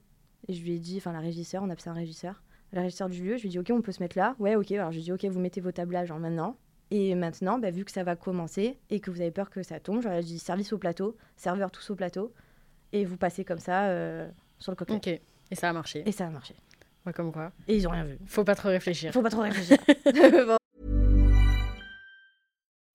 Et je lui ai dit, enfin, la régisseur, on appelle ça un régisseur. La régisseur du lieu, je lui ai dit, OK, on peut se mettre là. Ouais, OK. Alors, je lui ai dit, OK, vous mettez vos tablages en maintenant. Et maintenant, bah, vu que ça va commencer et que vous avez peur que ça tombe, j'aurais dit service au plateau, serveur tous au plateau, et vous passez comme ça euh, sur le cocktail. Ok, et ça a marché. Et ça a marché. Ouais, comme quoi. Et ils ont rien vu. Faut pas trop réfléchir. Faut pas trop réfléchir.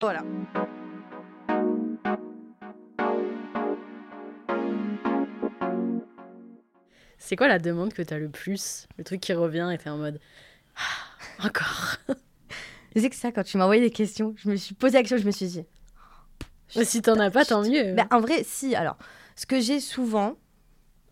Voilà. C'est quoi la demande que tu as le plus? Le truc qui revient et t'es en mode ah, encore. Je sais que ça, quand tu m'as envoyé des questions, je me suis posé la question, je me suis dit. Mais si t'en as pas, tant mieux. Bah, en vrai, si. Alors, ce que j'ai souvent,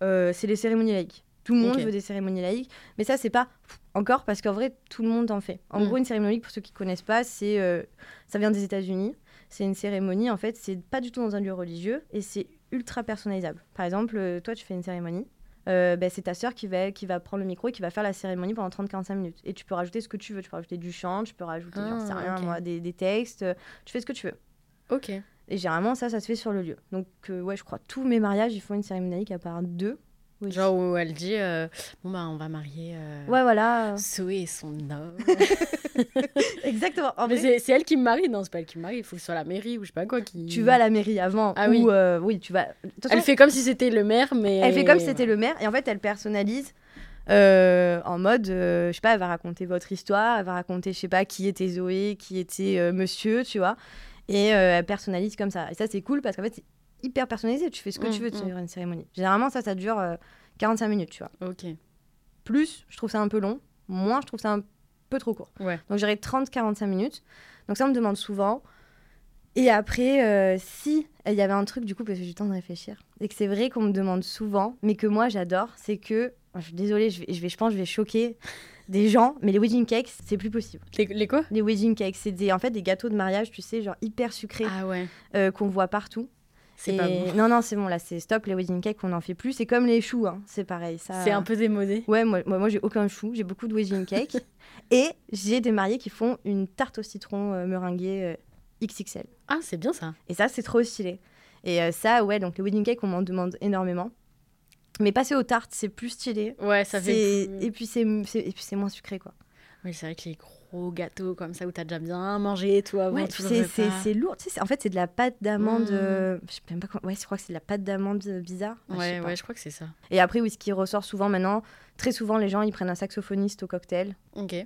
euh, c'est les cérémonies laïques. Tout le monde veut des cérémonies laïques, mais ça, c'est pas encore parce qu'en vrai, tout le monde en fait. En mm. gros, une cérémonie laïque, pour ceux qui connaissent pas, c'est euh, ça vient des États-Unis. C'est une cérémonie, en fait, c'est pas du tout dans un lieu religieux et c'est ultra personnalisable. Par exemple, euh, toi, tu fais une cérémonie. Euh, bah, c'est ta sœur qui va, qui va prendre le micro et qui va faire la cérémonie pendant 30-45 minutes. Et tu peux rajouter ce que tu veux. Tu peux rajouter du chant, tu peux rajouter, ah, rien, moi, des, des, textes. Tu fais ce que tu veux. Ok. Et généralement, ça, ça se fait sur le lieu. Donc, euh, ouais, je crois tous mes mariages, ils font une cérémonie à part deux. Genre où elle dit euh, Bon, bah, on va marier euh, ouais, voilà. Zoé et son homme. Exactement. Mais c'est elle qui me marie. Non, c'est pas elle qui me marie. Il faut que ce soit la mairie ou je sais pas quoi. Qui... Tu vas à la mairie avant. Ah oui. Euh, oui, tu vas. Elle fait comme si c'était le maire, mais. Elle fait comme si c'était le maire. Et en fait, elle personnalise. en mode, je sais pas, elle va raconter votre histoire, elle va raconter, je sais pas, qui était Zoé, qui était monsieur, tu vois. Et elle personnalise comme ça. Et ça, c'est cool parce qu'en fait, hyper personnalisé. Tu fais ce que tu mm, veux de mm. une cérémonie. Généralement, ça, ça dure 45 euh, minutes, tu vois. Ok. Plus, je trouve ça un peu long. Moins, je trouve ça un peu trop court. Ouais. Donc, j'irai 30-45 minutes. Donc, ça, on me demande souvent. Et après, euh, si il y avait un truc, du coup, parce que j'ai le temps de réfléchir, et que c'est vrai qu'on me demande souvent, mais que moi, j'adore, c'est que. je suis désolée, je, vais, je, vais, je pense je vais choquer des gens, mais les wedding cakes, c'est plus possible. Les, quoi? Les wedding cakes, c'est des, en fait des gâteaux de mariage, tu sais, genre hyper sucrés, ah ouais. Euh, qu'on voit partout. C'est pas bon. Non, non, c'est bon, là, c'est stop, les wedding cakes, on n'en fait plus. C'est comme les choux, hein, c'est pareil. Ça... C'est un peu démodé. Ouais, moi, moi, moi j'ai aucun chou, j'ai beaucoup de wedding cakes. et j'ai des mariés qui font une tarte au citron euh, meringuée euh, XXL. Ah, c'est bien ça. Et ça, c'est trop stylé. Et euh, ça, ouais, donc les wedding cakes, on m'en demande énormément. Mais passer aux tartes, c'est plus stylé. Ouais, ça fait. Et puis c'est moins sucré, quoi. Oui, c'est vrai que les gros gâteaux comme ça où tu as déjà bien mangé tout avant. Ouais, c'est lourd. Tu sais, en fait, c'est de la pâte d'amande. Mmh. Euh, je sais même pas Ouais, je crois que c'est de la pâte d'amande euh, bizarre. ouais, ouais, je crois que c'est ça. Et après, oui, ce qui ressort souvent maintenant, très souvent, les gens ils prennent un saxophoniste au cocktail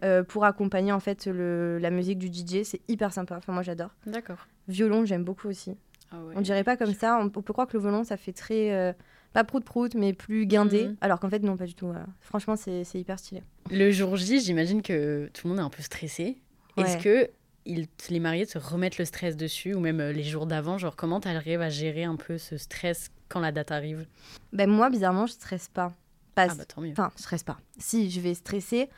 euh, pour accompagner en fait le, la musique du DJ. C'est hyper sympa. Enfin, moi, j'adore. D'accord. Violon, j'aime beaucoup aussi. Ah on dirait pas comme ça. On, peut croire que le violon, ça fait très pas prout-prout, mais plus guindé. Mhm. Alors qu'en fait, non, pas du tout. Euh, franchement, c'est hyper stylé. Le jour J, j'imagine que tout le monde est un peu stressé. Est-ce que les mariés se remettent le stress dessus, ou même euh, les jours d'avant Genre, comment tu arrives à gérer un peu ce stress quand la date arrive? Ben, Moi, bizarrement, je stresse pas. ah bah tant mieux. Enfin, je stresse pas. Si, je vais stresser,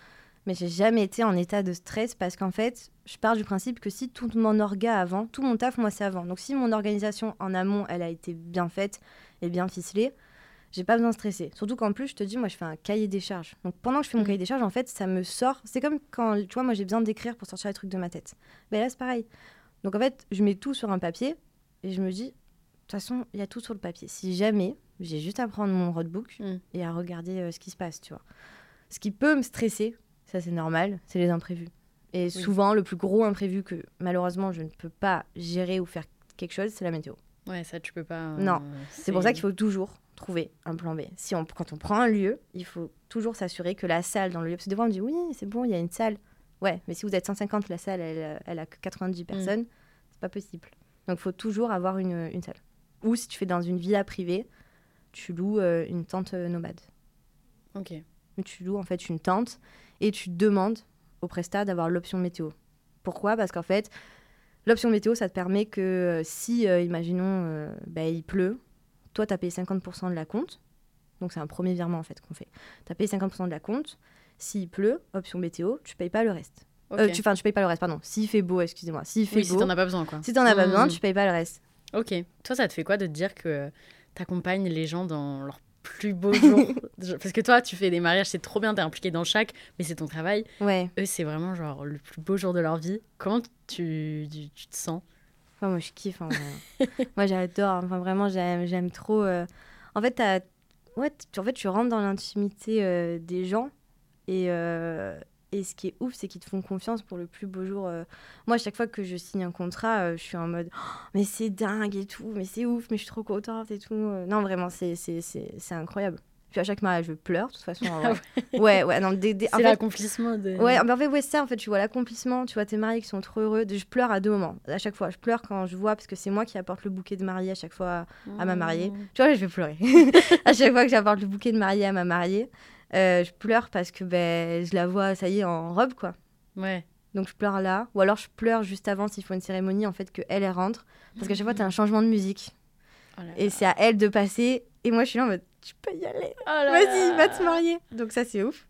mais j'ai jamais été en état de stress parce qu'en fait, je pars du principe que si tout mon orga avant, tout mon taf, moi, c'est avant. Donc, si mon organisation en amont, elle a été bien faite et bien ficelée, j'ai pas besoin de stresser. Surtout qu'en plus, je te dis, moi, je fais un cahier des charges. Donc pendant que je fais mon mm. cahier des charges, en fait, ça me sort. C'est comme quand, tu vois, moi, j'ai besoin d'écrire pour sortir les trucs de ma tête. Mais ben là, c'est pareil. Donc en fait, je mets tout sur un papier et je me dis, de toute façon, il y a tout sur le papier. Si jamais, j'ai juste à prendre mon roadbook mm. et à regarder euh, ce qui se passe, tu vois. Ce qui peut me stresser, ça c'est normal, c'est les imprévus. Et souvent, le plus gros imprévu que malheureusement je ne peux pas gérer ou faire quelque chose, c'est la météo. Ouais, ça tu peux pas. non, c'est pour ça qu'il faut toujours trouver un plan B. Si on, quand on prend un lieu, il faut toujours s'assurer que la salle dans le lieu. Parce que des fois, on dit oui, c'est bon, il y a une salle. Ouais, mais si vous êtes 150, la salle, elle, elle a que 90 mm. personnes, c'est pas possible. Donc, il faut toujours avoir une, une, salle. Ou si tu fais dans une villa privée, tu loues euh, une tente euh, nomade. Ok. Tu loues en fait une tente et tu demandes au prestat d'avoir l'option météo. Pourquoi? Parce qu'en fait, l'option météo, ça te permet que euh, si, imaginons, bah, il pleut, toi, tu as payé 50% de la compte. Donc, c'est un premier virement en fait qu'on fait. Tu as payé 50% de la compte. S'il pleut, option météo, tu payes pas le reste. Euh, tu, tu payes pas le reste, pardon. S'il fait beau, excusez-moi. S'il fait oui, beau. si t'en as pas besoin, quoi. Si t'en as pas besoin, hmm. tu payes pas le reste. Ok. Toi, ça te fait quoi de te dire que t'accompagnes les gens dans leur plus beau jour Parce que toi, tu fais des mariages, c'est trop bien, t'es impliqué dans chaque, mais c'est ton travail. Ouais. Eux, c'est vraiment genre le plus beau jour de leur vie. Comment tu, tu, te sens? Enfin, Moi, je kiffe. Hein, moi, j'adore. Enfin, vraiment, j'aime trop. Euh. En fait, ouais, en fait, tu rentres dans l'intimité euh, des gens et, euh, et ce qui est ouf, c'est qu'ils te font confiance pour le plus beau jour. Euh. Moi, à chaque fois que je signe un contrat, euh, je suis en mode oh, mais c'est dingue et tout, mais c'est ouf, mais je suis trop contente et tout. Non, vraiment, c'est incroyable. Puis à chaque mariage, je pleure, de toute façon. Ah ouais. ouais, non, c'est l'accomplissement de. Ouais, en fait, ouais, ça, en fait, tu vois l'accomplissement, tu vois tes mariés qui sont trop heureux. Je pleure à deux moments, à chaque fois. Je pleure quand je vois, parce que c'est moi qui apporte le bouquet de mariée à chaque fois à ma mariée. Mmh. Tu vois, je vais pleurer. à chaque fois que j'apporte le bouquet de mariée à ma mariée. Euh, je pleure parce que ben, je la vois, ça y est, en robe, quoi. Ouais. Donc je pleure là. Ou alors je pleure juste avant s'il faut une cérémonie, en fait, qu'elle, elle rentre. Parce qu'à chaque fois, tu as un changement de musique. Oh et c'est à elle de passer. Et moi, je suis là en mode, tu peux y aller. Oh Vas-y, va te marier. Donc ça, c'est ouf.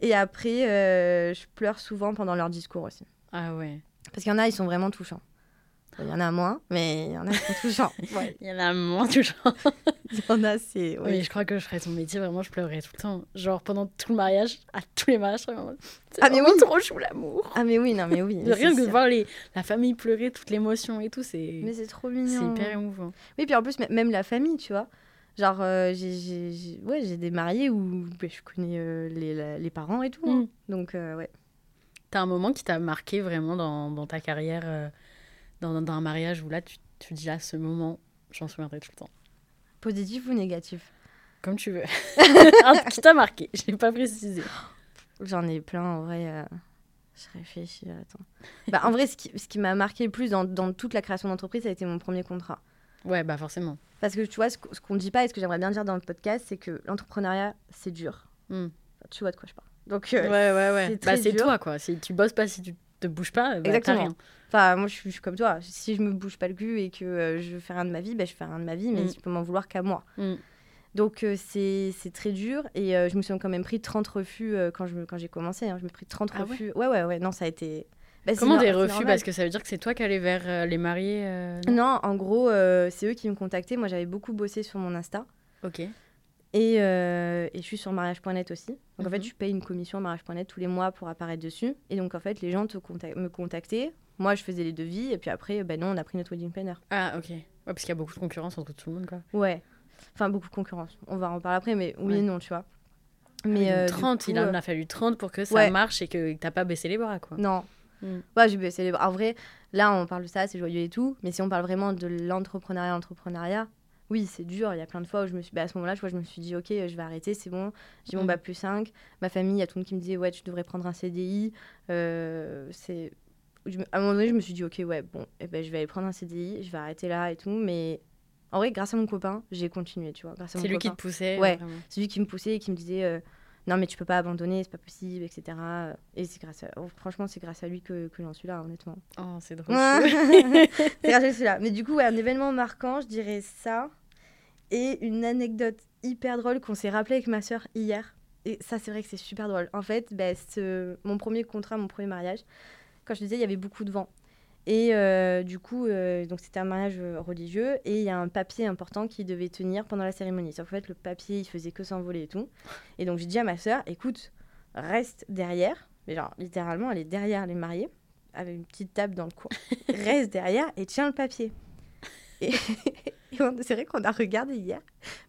Et après, euh, je pleure souvent pendant leur discours aussi. Ah ouais. Parce qu'il y en a, ils sont vraiment touchants. Il y en a moins, mais il y en a qui sont. Il y en a moins touchants. il y en a, c'est. Oui, je crois que je ferais ton métier, vraiment, je pleurerais tout le temps. Genre pendant tout le mariage, à tous les mariages, c'est ah, mais oui. trop chou l'amour. Ah, mais oui, non, mais oui. rien que de voir les... la famille pleurer, toute l'émotion et tout, c'est. Mais c'est trop mignon. C'est hyper émouvant. Oui, puis en plus, même la famille, tu vois. Genre, euh, j'ai ouais, des mariés où bah, je connais euh, les, les, parents et tout. Hein. Mm. Donc, euh, ouais. T'as un moment qui t'a marqué vraiment dans, dans ta carrière dans, dans, un mariage où là, tu, tu dis à ce moment, j'en souviendrai tout le temps. Positif ou négatif Comme tu veux. qui t'a marqué Je n'ai pas précisé. J'en ai plein en vrai. Euh, je réfléchis, attends. Bah, en vrai, ce qui, ce qui m'a marqué le plus dans, dans, toute la création d'entreprise, ça a été mon premier contrat. Ouais, bah forcément. Parce que tu vois, ce, qu'on ne dit pas et ce que j'aimerais bien dire dans le podcast, c'est que l'entrepreneuriat, c'est dur. Hmm. tu vois de quoi je parle. Donc, euh, ouais, ouais, ouais. Bah, c'est toi, quoi. Si tu bosses pas, si tu te bouges pas, bah, Exactement. rien. Enfin, moi, je suis, comme toi. Si je me bouge pas le cul et que euh, je fais rien de ma vie, ben, je fais rien de ma vie, mais mm. tu peux m'en vouloir qu'à moi. Mm. Donc, euh, c'est très dur. Et euh, je me suis quand même pris 30 refus quand j'ai quand commencé. Hein. Je me suis pris 30 ah refus. Ouais, ouais, ouais, Non, ça a été. Bah, Comment des refus? Parce que ça veut dire que c'est toi qui allais vers les mariés non, en gros, c'est eux qui me contactaient. Moi, j'avais beaucoup bossé sur mon Insta. Ok. Et, euh, et, je suis sur mariage.net aussi. Donc en fait, mhm. je paye une commission à mariage.net tous les mois pour apparaître dessus. Et donc en fait, les gens te me contactaient. Moi, je faisais les devis. Et puis après, ben non, on a pris notre wedding planner. Ah, ok. Ouais, parce qu'il y a beaucoup de concurrence entre tout le monde, quoi. Ouais. Enfin, beaucoup de concurrence. On va en parler après, mais oui et non, tu vois. Ah mais 30, euh, il en euh, a fallu 30 pour que ça marche et que t'as pas baissé les bras, quoi. Non. Mm. Ouais, j'ai baissé les bras. En vrai, là, on parle de ça, c'est joyeux et tout. Mais si on parle vraiment de l'entrepreneuriat, entrepreneuriat, oui, c'est dur. Il y a plein de fois où je me suis. Bah, à ce moment-là, je, je me suis dit, OK, je vais arrêter, c'est bon. J'ai mon mm. bac plus 5. Ma famille, il y a tout le monde qui me disait, ouais, tu devrais prendre un CDI. Euh, c'est. À un moment donné, je me suis dit, OK, ouais, bon, eh ben, je vais aller prendre un CDI, je vais arrêter là et tout. Mais en vrai, grâce à mon copain, j'ai continué, tu vois. C'est lui qui te poussait Ouais, c'est lui qui me poussait et qui me disait, euh, non, mais tu peux pas abandonner, c'est pas possible, etc. Et c'est grâce à... Oh, franchement, c'est grâce à lui que, que j'en suis là, honnêtement. Oh, c'est drôle. c'est grâce à celui-là. Mais du coup, ouais, un événement marquant, je dirais ça. Et une anecdote hyper drôle qu'on s'est rappelé avec ma soeur hier. Et ça, c'est vrai que c'est super drôle. En fait, bah, mon premier contrat, mon premier mariage, quand je disais, il y avait beaucoup de vent. Et euh, du coup, euh, donc c'était un mariage euh, religieux et il y a un papier important qui devait tenir pendant la cérémonie. Sauf qu'en fait, le papier, il faisait que s'envoler et tout. Et donc j'ai dit à ma soeur, écoute, reste derrière. Mais genre, littéralement, elle est derrière les mariés, avec une petite table dans le coin. reste derrière et tiens le papier. Et, c'est vrai qu'on a regardé hier,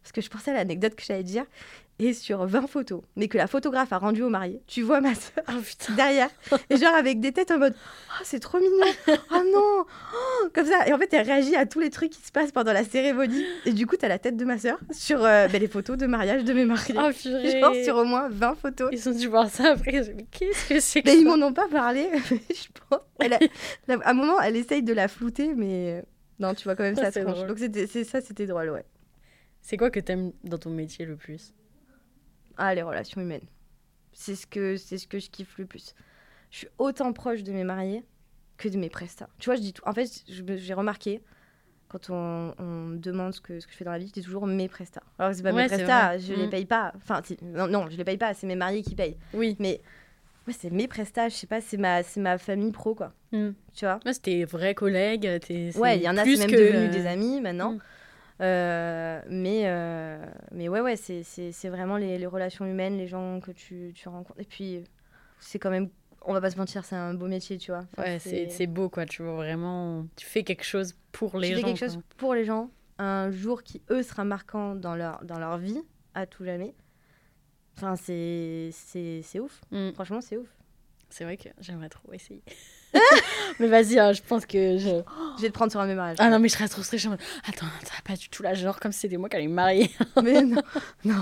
parce que je pensais à l'anecdote que j'allais dire, et sur 20 photos, mais que la photographe a rendu au marié, tu vois ma soeur oh, derrière, et genre avec des têtes en mode Oh, c'est trop mignon Oh non oh, Comme ça. Et en fait, elle réagit à tous les trucs qui se passent pendant la cérémonie. Et du coup, t'as la tête de ma soeur sur euh, ben, les photos de mariage de mes mariés. Oh purée Genre sur au moins 20 photos. Ils ont dû voir ça après. Mais qu'est-ce que c'est que mais Ils m'en ont pas parlé. je pense. à un moment, elle essaye de la flouter, mais non, tu vois quand même ça, ça Donc c'est ça, c'était drôle, ouais. C'est quoi que t'aimes dans ton métier le plus? Ah, les relations humaines. C'est ce que c'est ce que je kiffe le plus. Je suis autant proche de mes mariés que de mes prestats. Tu vois, je dis tout. En fait, j'ai remarqué quand on, me demande ce que, ce que je fais dans la vie, je dis toujours mes prestats. Alors c'est pas mes prestats, je les mm. paye pas. Enfin, non, non, je les paye pas, c'est mes mariés qui payent. Oui. Mais Ouais, c'est mes prestats, je sais pas, c'est ma, ma famille pro, quoi. Mm. Tu vois? Ouais, C'est tes vrais collègues. Ouais, il y en a, c'est même que... devenu des amis maintenant. Mm. Euh, mais, euh, mais ouais, ouais, c'est vraiment les, les, relations humaines, les gens que tu, tu rencontres. Et puis, c'est quand même, on va pas se mentir, c'est un beau métier, tu vois. ouais, c'est beau, quoi. Tu vois, vraiment, tu fais quelque chose pour les gens. Tu fais quelque chose pour les gens. Un jour qui, eux, sera marquant dans leur, dans leur vie, à tout jamais. Enfin, c'est ouf. Mm. Franchement, c'est ouf. C'est vrai que j'aimerais trop essayer. mais vas-y, hein, je pense que je... je vais te prendre sur un mémorage. Ah non, mais je serais trop stressée. Attends, t'as pas du tout la genre comme si c'était moi qui allais me marier. mais non, non.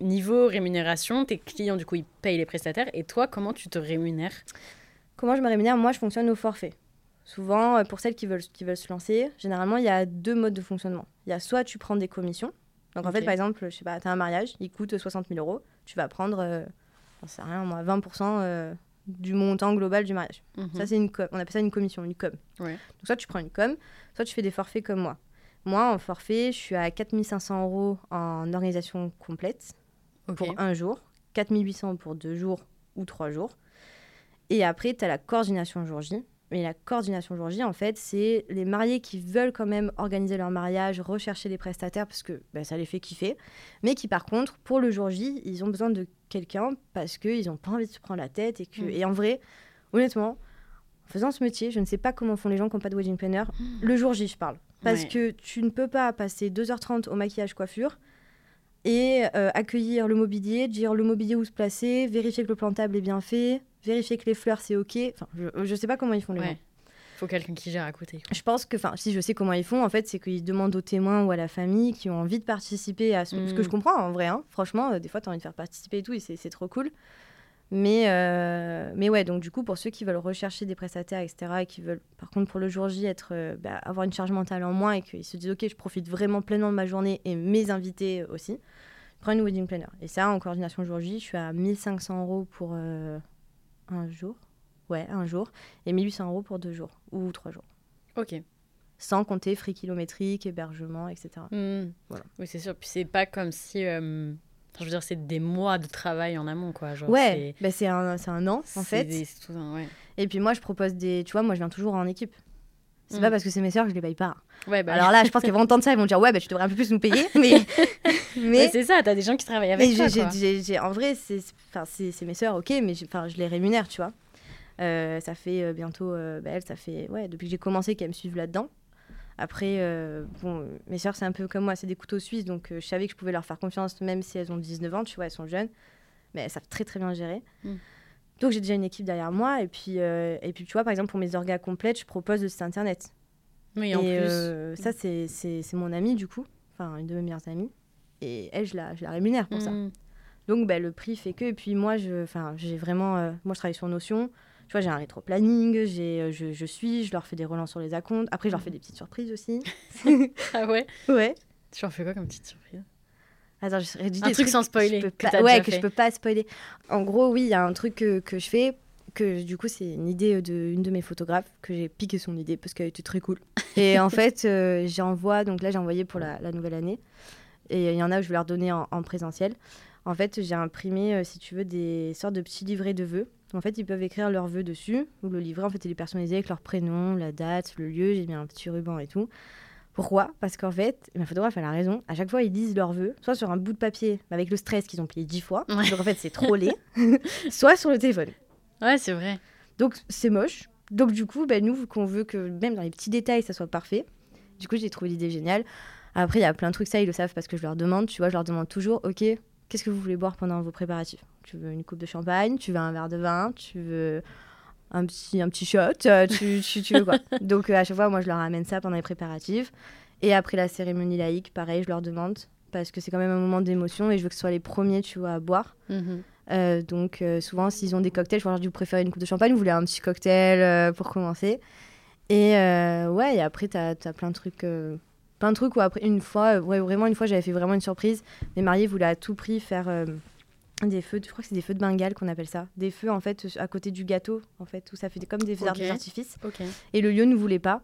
Niveau rémunération, tes clients, du coup, ils payent les prestataires. Et toi, comment tu te rémunères? Comment je me rémunère? Moi, je fonctionne au forfait. Souvent, euh, pour celles qui veulent, qui veulent se lancer, généralement, il y a deux modes de fonctionnement. Il y a soit tu prends des commissions, donc en fait, par exemple, je sais pas, tu as un mariage, il coûte 60 000 euros, tu vas prendre, euh, sais rien, moi, 20% euh, du montant global du mariage. Mhm. Ça, c'est une on appelle ça une commission, une com. Donc soit tu prends une com, soit tu fais des forfaits comme moi. Moi, en forfait, je suis à 4500 euros en organisation complète pour un jour, 4800 pour deux jours ou trois jours. Et après, tu as la coordination jour J. Mais la coordination jour J, en fait, c'est les mariés qui veulent quand même organiser leur mariage, rechercher des prestataires parce que bah, ça les fait kiffer, mais qui par contre, pour le jour J, ils ont besoin de quelqu'un parce qu'ils n'ont pas envie de se prendre la tête. Et, que... Mm. et en vrai, honnêtement, en faisant ce métier, je ne sais pas comment font les gens qui n'ont pas de wedding planner. Mm. Le jour J, je parle. Parce que tu ne peux pas passer 2h30 au maquillage coiffure et euh, accueillir le mobilier, dire le mobilier où se placer, vérifier que le plantable est bien fait, vérifier que les fleurs c'est ok. Enfin, je, je sais pas comment ils font les ouais. Faut quelqu'un qui gère à côté. Je pense que, enfin, si je sais comment ils font, en fait, c'est qu'ils demandent aux témoins ou à la famille qui ont envie de participer à ce, ce que je mm. comprends en vrai. Hein. Franchement, euh, des fois, tu as envie de faire participer et tout, et c'est trop cool. Mais, euh, mais ouais, donc du coup, pour ceux qui veulent rechercher des prestataires, etc., et qui veulent, par contre, pour le jour J, être, euh, bah, avoir une charge mentale en moins et qu'ils se disent, OK, je profite vraiment pleinement de ma journée et mes invités aussi, prends une wedding planner. Et ça, en coordination jour J, je suis à 1500 euros pour un jour. Ouais, un jour. Et 1800 euros pour deux jours ou trois jours. Ok. Sans compter frais kilométriques, hébergement, etc. Hmm. Voilà. Oui, c'est sûr. Puis c'est pas comme si. Euh, je veux dire, c'est des mois de travail en amont, quoi. Genre, ouais, bah, c'est un, un, an, en fait. Ouais. Et puis moi, je propose des. Tu vois, moi, je viens toujours en équipe. C'est pas hmm. parce que c'est mes soeurs que je les paye pas. Ouais, bah... Alors là, je pense qu'elles vont entendre ça, ils vont dire ouais, bah, tu devrais un peu plus nous payer. Mais, mais... c'est ça, t'as des gens qui travaillent avec toi. J en vrai, c'est mes soeurs, ok, mais je les rémunère, tu vois. Euh, ça fait euh, bientôt, euh, bah, ça fait ouais, depuis que j'ai commencé qu'elles me suivent là-dedans. Après, bon, mes soeurs, c'est un peu comme moi, c'est des couteaux suisses, donc je savais que je pouvais leur faire confiance, même si elles ont 19 ans, tu vois, elles sont jeunes, mais elles savent très très bien gérer. Hmm. Donc j'ai déjà une équipe derrière moi. Et puis, euh, et puis tu vois, par exemple, pour mes orgas complètes, je propose le site internet. Oui, et en plus. Euh, ça, c'est mon amie, du coup. Enfin, une de mes meilleures amies. Et elle, je la, je la rémunère pour ça. Hmm. Donc, bah, le prix fait que. Et puis, moi, j'ai vraiment. Euh, moi, je travaille sur Notion. Tu vois, j'ai un rétro-planning, je, je suis, je leur fais des relances sur les accounts. Après, je leur fais des petites surprises aussi. ah ouais Ouais. Tu leur fais quoi comme petite surprise? Attends, je dit un truc sans spoiler. Que ouais, que je peux pas spoiler. En gros, oui, il y a un truc que, que, je fais que du coup c'est une idée d'une de, mes photographes que j'ai piqué son idée parce qu'elle était très cool. Et en fait, euh, j'envoie donc là j'ai envoyé pour la, nouvelle année et il y en a où je vais leur donner en, présentiel. En fait, j'ai imprimé, euh, si tu veux, des sortes de petits livrets de vœux. En fait, ils peuvent écrire leurs vœux dessus ou le livret en fait il est personnalisé avec leur prénom, la date, le lieu. J'ai mis un petit ruban et tout. Pourquoi? Parce qu'en fait, ma photographe, elle a raison. À chaque fois, ils disent leurs vœux, soit sur un bout de papier, avec le stress qu'ils ont plié dix fois. Donc en fait, c'est trop laid. soit sur le téléphone. Ouais, c'est vrai. Donc c'est moche. Donc du coup, ben, nous, qu'on veut que même dans les petits détails, ça soit parfait, Du coup, j'ai trouvé l'idée géniale. Après, il y a plein de trucs, ça, ils le savent parce que je leur demande. Tu vois, je leur demande toujours, OK, qu'est-ce que vous voulez boire pendant vos préparatifs? Tu veux une coupe de champagne? Tu veux un verre de vin? Tu veux un petit, un petit shot euh, tu, tu, veux quoi Donc, euh, à chaque fois, moi, je leur amène ça pendant les préparatifs. Et après la cérémonie laïque, pareil, je leur demande parce que c'est quand même un moment d'émotion et je veux que ce soit les premiers, tu vois, à boire. Mhm. Euh, donc souvent, s'ils ont des cocktails, je leur dis, vous préférez une coupe de champagne, vous voulez un petit cocktail pour commencer. Et ouais, et après, tu as, plein de trucs plein de trucs où après une fois, ouais, vraiment une fois j'avais fait vraiment une surprise. Mes mariés voulaient à tout prix faire des feux, je crois que c'est des feux de Bengale qu'on appelle ça, des feux en fait à côté du gâteau en fait où ça fait comme des feux d'artifice. Et le lieu ne voulait pas.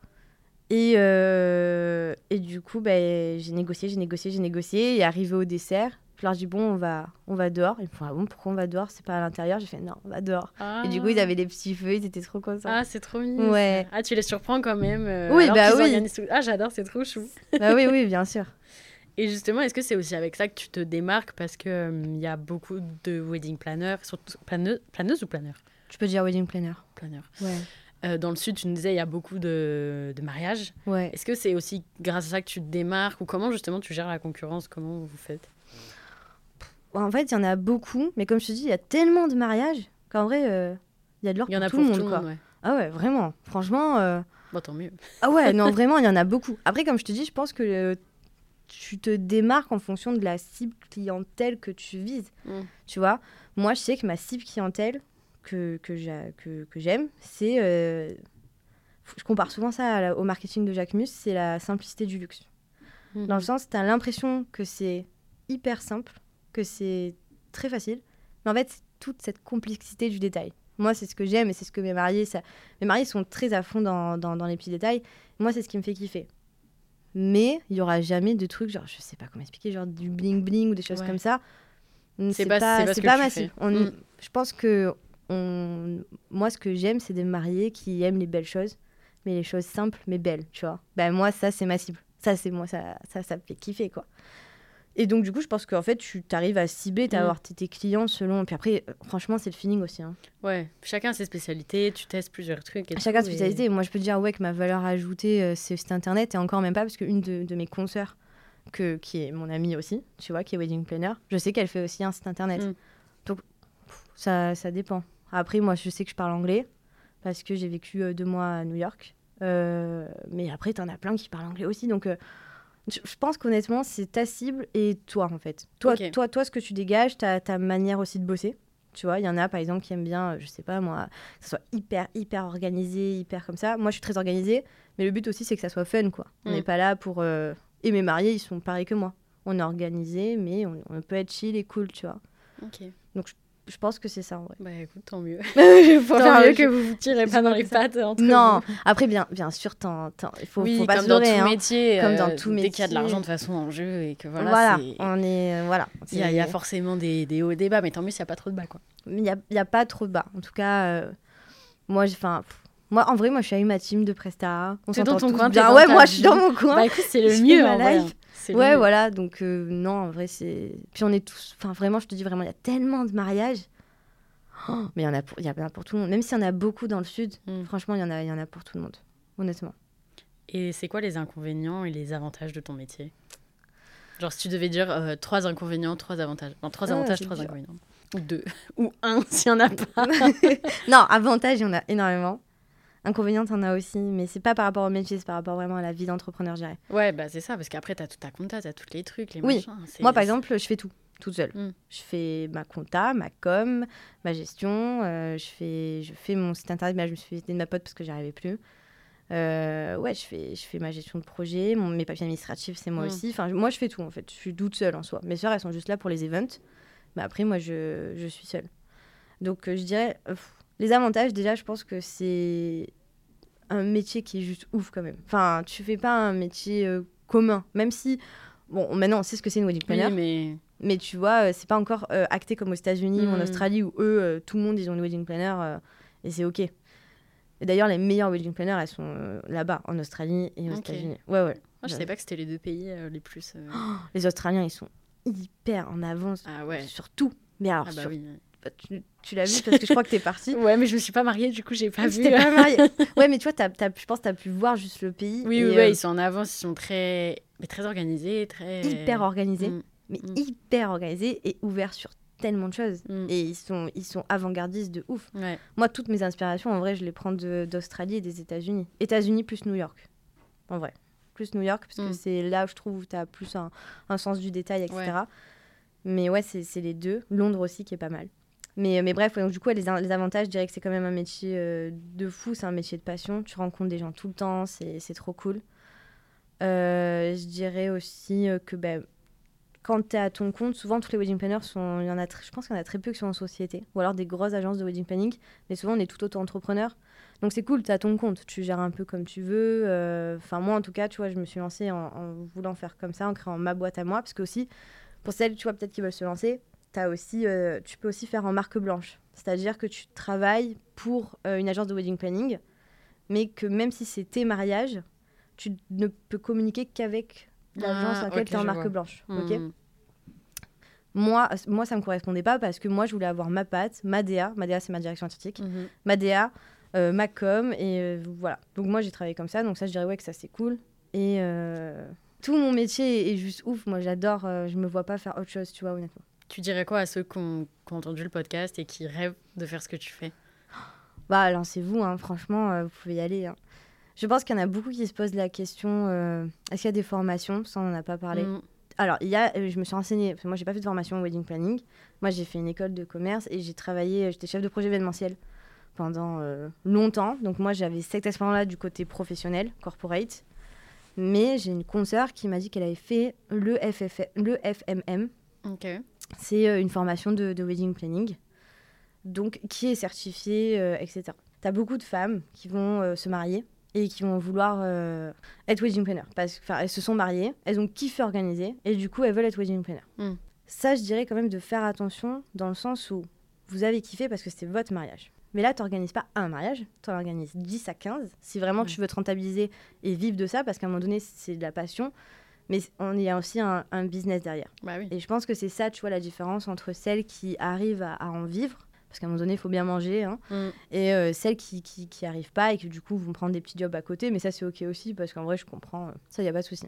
Et, euh, et du coup, ben, j'ai négocié, j'ai négocié, j'ai négocié. Et arrivé au dessert, je leur dis bon, on va, on va dehors. Ils me font ah bon, pourquoi on va dehors? C'est pas à l'intérieur. J'ai fait non, on va dehors. Et du coup, ils ah. avaient des petits feux, ils étaient trop contents. Ah, c'est trop mignon. Ouais. Ah, tu les surprends quand même. Euh, oui, bah oui. Ah, j'adore, c'est trop chou. bah oui, oui, bien sûr. Et justement, est-ce que c'est aussi avec ça que tu te démarques parce que euh, il y a beaucoup de wedding planners, surtout planeuse, planeuse ou planeur Tu peux dire wedding planner. Planner. Ouais. Euh, dans le sud, tu nous disais, il y a beaucoup de, de mariages. Ouais. Est-ce que c'est aussi grâce à ça que tu te démarques ou comment justement tu gères la concurrence? Comment vous faites? En fait, il y en a beaucoup, mais comme je te dis, il y a tellement de mariages qu'en vrai, euh, il y a de l'or pour, tout, le monde. quoi. Ah ouais, vraiment. Franchement. Euh... Bon, tant mieux. Ah ouais, non, vraiment, il y en a beaucoup. Après, comme je te dis, je pense que euh, tu te démarques en fonction de la cible clientèle que tu vises. Mm. Tu vois, moi, je sais que ma cible clientèle que, que j'aime, c'est. Euh, je compare souvent ça au marketing de Jacques Mus, c'est la simplicité du luxe. Dans le sens, tu as l'impression que c'est hyper simple que c'est très facile. Mais en fait, c'est toute cette complexité du détail. Moi, c'est ce que j'aime et c'est ce que mes mariés, ça... mes mariés sont très à fond dans, dans, dans les petits détails. Moi, c'est ce qui me fait kiffer. Mais il y aura jamais de trucs, genre, je sais pas comment expliquer, genre du bling bling ou des choses comme ça. C'est pas, pas, pas, massif. On, mm. Je pense que on... moi, ce que j'aime, c'est des mariés qui aiment les belles choses, mais les choses simples mais belles, tu vois. Ben, moi, ça, c'est ma cible. Ça, c'est moi, ça, ça, ça me fait kiffer, quoi. Et donc, du coup, je pense qu'en fait, tu arrives à cibler, à avoir tes, clients selon. Puis après, euh, franchement, c'est le feeling aussi. Hein. Ouais, chacun ses spécialités, tu testes plusieurs trucs. Et chacun ses spécialités. Moi, je peux te dire ouais, que ma valeur ajoutée, euh, c'est Internet. Et encore même pas, parce qu'une de, de mes consoeurs, que, qui est mon amie aussi, tu vois, qui est wedding planner, je sais qu'elle fait aussi un site Internet. Mm. Donc, ça, ça dépend. Après, moi, je sais que je parle anglais, parce que j'ai vécu euh, deux mois à New York. mais après, tu en as plein qui parlent anglais aussi. Donc je pense qu'honnêtement, c'est ta cible et toi, en fait. Toi, toi, toi ce que tu dégages, ta, ta manière aussi de bosser. Tu vois, il y en a, par exemple, qui aiment bien, euh, je sais pas moi, que ça soit hyper, hyper organisé, hyper comme ça. Moi, je suis très organisée, mais le but aussi, c'est que ça soit fun, quoi. On n'est mm. pas là pour... Euh, et mes mariés, ils sont pareils que moi. On est organisé, mais on, on, peut être chill et cool, tu vois. Ok. Donc, je je pense que c'est ça, ouais. Bah écoute, tant mieux. tant mieux que vous vous tirez pas dans les pattes entre Non, après, bien, bien sûr, il faut, oui, faut pas comme se dans tout hein. métier. Comme dans euh, tout métier. Dès qu'il y a de l'argent de façon en jeu et que voilà. Voilà, on est. Voilà. Il y, a forcément des, des, hauts et des bas, mais tant mieux s'il n'y a pas trop de bas, quoi. Il n'y a, y a, pas trop de bas. En tout cas, euh, moi, enfin. Moi, en vrai, moi, je suis avec ma team de Presta. On dans ton coin bien. Ouais, moi, je suis dans mon coin. Bah écoute, c'est le mieux, en vrai. Ouais, voilà. Donc, non, en vrai, c'est. Puis on est tous. Enfin, vraiment, je te dis vraiment, il y a tellement de mariages. Oh, mais il y en a pour, il y a pour tout le monde. Même s'il y en a beaucoup dans le sud, hmm. franchement, il y en a, il y en a pour tout le monde, honnêtement. Et c'est quoi les inconvénients et les avantages de ton métier? Genre, si tu devais dire euh, trois inconvénients, trois avantages. Non, trois ah, avantages, trois inconvénients. Ou deux. Ou un, s'il y en a pas. non, avantages, il y en a énormément. Inconvénients, en as aussi. Mais c'est pas par rapport au métier, c'est par rapport vraiment à la vie d'entrepreneur, je dirais. Ouais, bah c'est ça. Parce qu'après, tu as tout ta compta, tu as tous les trucs, les oui. Moi, par exemple, je fais tout toute seule. Mm. Je fais ma compta, ma com, ma gestion. Euh, je, fais, je fais mon site internet. Mais je me suis fait de ma pote parce que j'y arrivais plus. Euh, ouais, je fais, je fais ma gestion de projet. Mon, mes papiers administratifs, c'est moi mm. aussi. Enfin, moi, je fais tout en fait. Je suis toute seule en soi. Mes soeurs, elles sont juste là pour les events. Mais après, moi, je, je suis seule. Donc, euh, je dirais, les avantages, déjà, je pense que c'est un métier qui est juste ouf quand même. Enfin, tu fais pas un métier commun. Même si, bon, maintenant, on sait ce que c'est une wedding planner. mais mais tu vois, euh, c'est pas encore euh, acté comme aux États-Unis ou en mm. Australie où eux, euh, tout le monde, ils ont une wedding planner et c'est OK. Et d'ailleurs, les meilleures wedding planners, elles sont là-bas, en Australie et aux États-Unis. Ouais, ouais. Moi, je savais pas que c'était les deux pays les plus. les Australiens, ils sont hyper en avance ah ouais. sur tout. Mais alors, ah bah sur bah, tu, l'as vu parce que je crois que t'es partie. ouais, mais je me suis pas mariée, du coup, j'ai pas vu. T'es pas mariée. ouais, mais tu vois, as, as, je pense que t'as pu voir juste le pays. Oui, oui, euh, ils sont en avance, ils sont très, mais très organisés, très. Hyper organisés, mm. mais mm. hyper organisés et ouverts sur tellement de choses. Mm. Et ils sont, ils sont avant-gardistes de ouf. Moi, toutes mes inspirations, en vrai, je les prends d'Australie et des États-Unis. États-Unis plus New York. En vrai. Plus New York, parce que c'est là où je trouve où tu as plus un, un, sens du détail, etc. Mais ouais, c'est les deux. Londres aussi, qui est pas mal. Mais, mais bref, donc, du coup, les, avantages, je dirais que c'est quand même un métier euh, de fou, c'est un métier de passion. Tu rencontres des gens tout le temps, c'est trop cool. Euh, je dirais aussi euh, que ben, quand tu es à ton compte, souvent tous les wedding planners sont. Y en a je pense qu'il y en a très peu qui sont en société, ou alors des grosses agences de wedding planning, mais souvent on est tout auto-entrepreneur. Donc c'est cool, tu à ton compte, tu gères un peu comme tu veux. Enfin, moi en tout cas, tu vois, je me suis lancée en, en, voulant faire comme ça, en créant ma boîte à moi, parce que aussi, pour celles, tu vois, peut-être qui veulent se lancer, as aussi, euh, tu peux aussi faire en marque blanche. C'est-à-dire que tu travailles pour euh, une agence de wedding planning, mais que même si c'est tes mariages, tu ne peux communiquer qu'avec l'agence ah, à laquelle tu es en marque blanche. Hmm. moi, moi, ça ne me correspondait pas parce que moi, je voulais avoir ma patte, ma DA. Ma DA, c'est ma direction artistique. Mhm. Ma DA, euh, ma com, et voilà. Donc, moi, j'ai travaillé comme ça. Donc, ça, je dirais ouais que ça, c'est cool. Et tout mon métier est juste ouf. Moi, j'adore. je me vois pas faire autre chose, tu vois, honnêtement. Tu dirais quoi à ceux qui ont, entendu le podcast et qui rêvent de faire ce que tu fais? Bah, lancez-vous, hein. franchement, euh, vous pouvez y aller. Hein. Je pense qu'il y en a beaucoup qui se posent la question euh, est-ce qu'il y a des formations? Ça, on n'en a pas parlé. Mm. Alors, il y a, euh, je me suis renseignée, parce que moi, j'ai pas fait de formation en wedding planning. Moi, j'ai fait une école de commerce et j'ai travaillé, j'étais chef de projet événementiel pendant longtemps. Donc, moi, j'avais cette expérience-là du côté professionnel, corporate. Mais j'ai une consoeur qui m'a dit qu'elle avait fait le, FMM. Ok. C'est euh, une formation de, wedding planning, donc qui est certifiée, euh, etc. Tu as beaucoup de femmes qui vont euh, se marier et qui vont vouloir être wedding planner. Parce qu'elles se sont mariées, elles ont kiffé organiser et du coup, elles veulent être wedding planner. Hmm. Ça, je dirais quand même de faire attention dans le sens où vous avez kiffé parce que c'était votre mariage. Mais là, tu n'organises pas un mariage, tu organises 10 à 15 si vraiment tu veux te rentabiliser et vivre de ça, parce qu'à un moment donné, c'est de la passion mais on y a aussi un, business derrière. Bah et je pense que c'est ça, tu vois, la différence entre celles qui arrivent à, en vivre, parce qu'à un moment donné, il faut bien manger, hein, mm. et euh, celles qui, qui, arrivent pas et qui du coup vont prendre des petits jobs à côté, mais ça c'est ok aussi, parce qu'en vrai, je comprends, euh, ça, il n'y a pas de souci.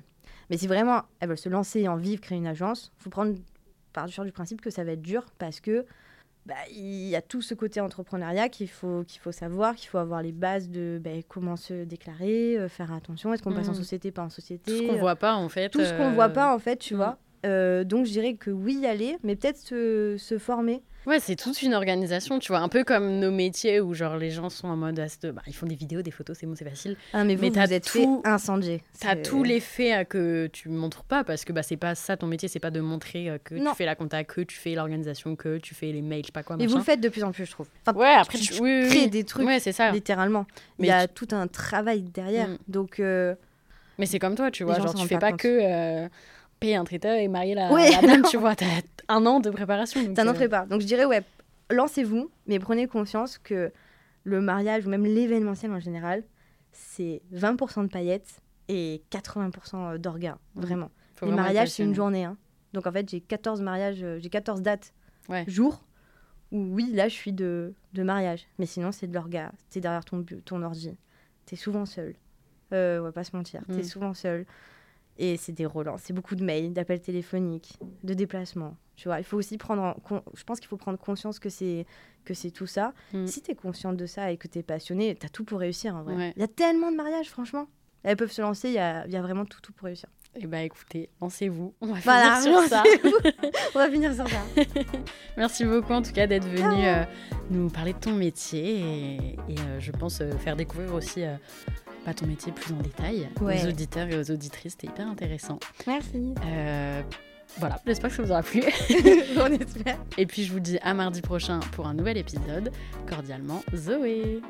Mais si vraiment elles veulent se lancer en vivre, créer une agence, il faut prendre par du principe que ça va être dur, parce que bah, il y a tout ce côté entrepreneuriat qu'il faut, qu'il faut savoir, qu'il faut avoir les bases de bah, comment se déclarer, euh, faire attention, est-ce qu'on passe en mmh. société, pas en société. Tout ce qu'on voit pas en fait. Tout ce qu'on voit pas en fait, tu mmh. vois. Euh, donc je dirais que oui, y aller, mais peut-être se, se former Ouais, c'est toute une organisation, tu vois, un peu comme nos métiers où genre les gens sont en mode bah, ils font des vidéos, des photos, c'est bon, c'est facile. Ah mais vous, mais vous êtes tout, fait incendier. T'as tous les faits que tu montres pas parce que bah c'est pas ça ton métier, c'est pas de montrer euh, que tu fais la compta, que tu fais l'organisation, que tu fais les mails, je sais pas quoi. Mais vous le faites de plus en plus, je trouve. ouais, après tu, crées des trucs, ouais, c'est ça. littéralement. Mais il y a tout un travail derrière, mm. donc. Euh, mais c'est comme toi, tu vois, genre tu fais pas, que euh, payer un traiteur et marier la, la dame, tu vois, t'as un an de préparation. T'as un an de prépa. Donc je dirais, ouais, lancez-vous, mais prenez conscience que le mariage, ou même l'événementiel en général, c'est 20% de paillettes et 80% d'orgas, mmh. vraiment. Les mariages, c'est une journée. Hein. Donc en fait, j'ai 14 mariages, euh, j'ai 14 dates, ouais. jours, où oui, là, je suis de, de mariage. Mais sinon, c'est de l'orga. T'es derrière ton, ton ordi. T'es souvent seul. Euh, on va pas se mentir. T'es mmh. souvent seul. Et c'est des relents, c'est beaucoup de mails, d'appels téléphoniques, de déplacements. Tu vois, il faut aussi prendre je pense qu'il faut prendre conscience que c'est que c'est tout ça. Mm. Si tu es consciente de ça et que tu es passionnée, tu as tout pour réussir en vrai. Il y a tellement de mariages franchement. Elles peuvent se lancer, il y a, y a, vraiment tout tout pour réussir. Eh bah écoutez, lancez-vous. On va finir sur ça. On va finir sur ça. Merci beaucoup en tout cas d'être venu euh, nous parler de ton métier et, euh, je pense euh, faire découvrir aussi pas ton métier plus en détail aux auditeurs et aux auditrices. C'était hyper intéressant. Merci. Euh, voilà, j'espère que ça vous aura plu. On espère. Et puis je vous dis à mardi prochain pour un nouvel épisode. Cordialement, Zoé.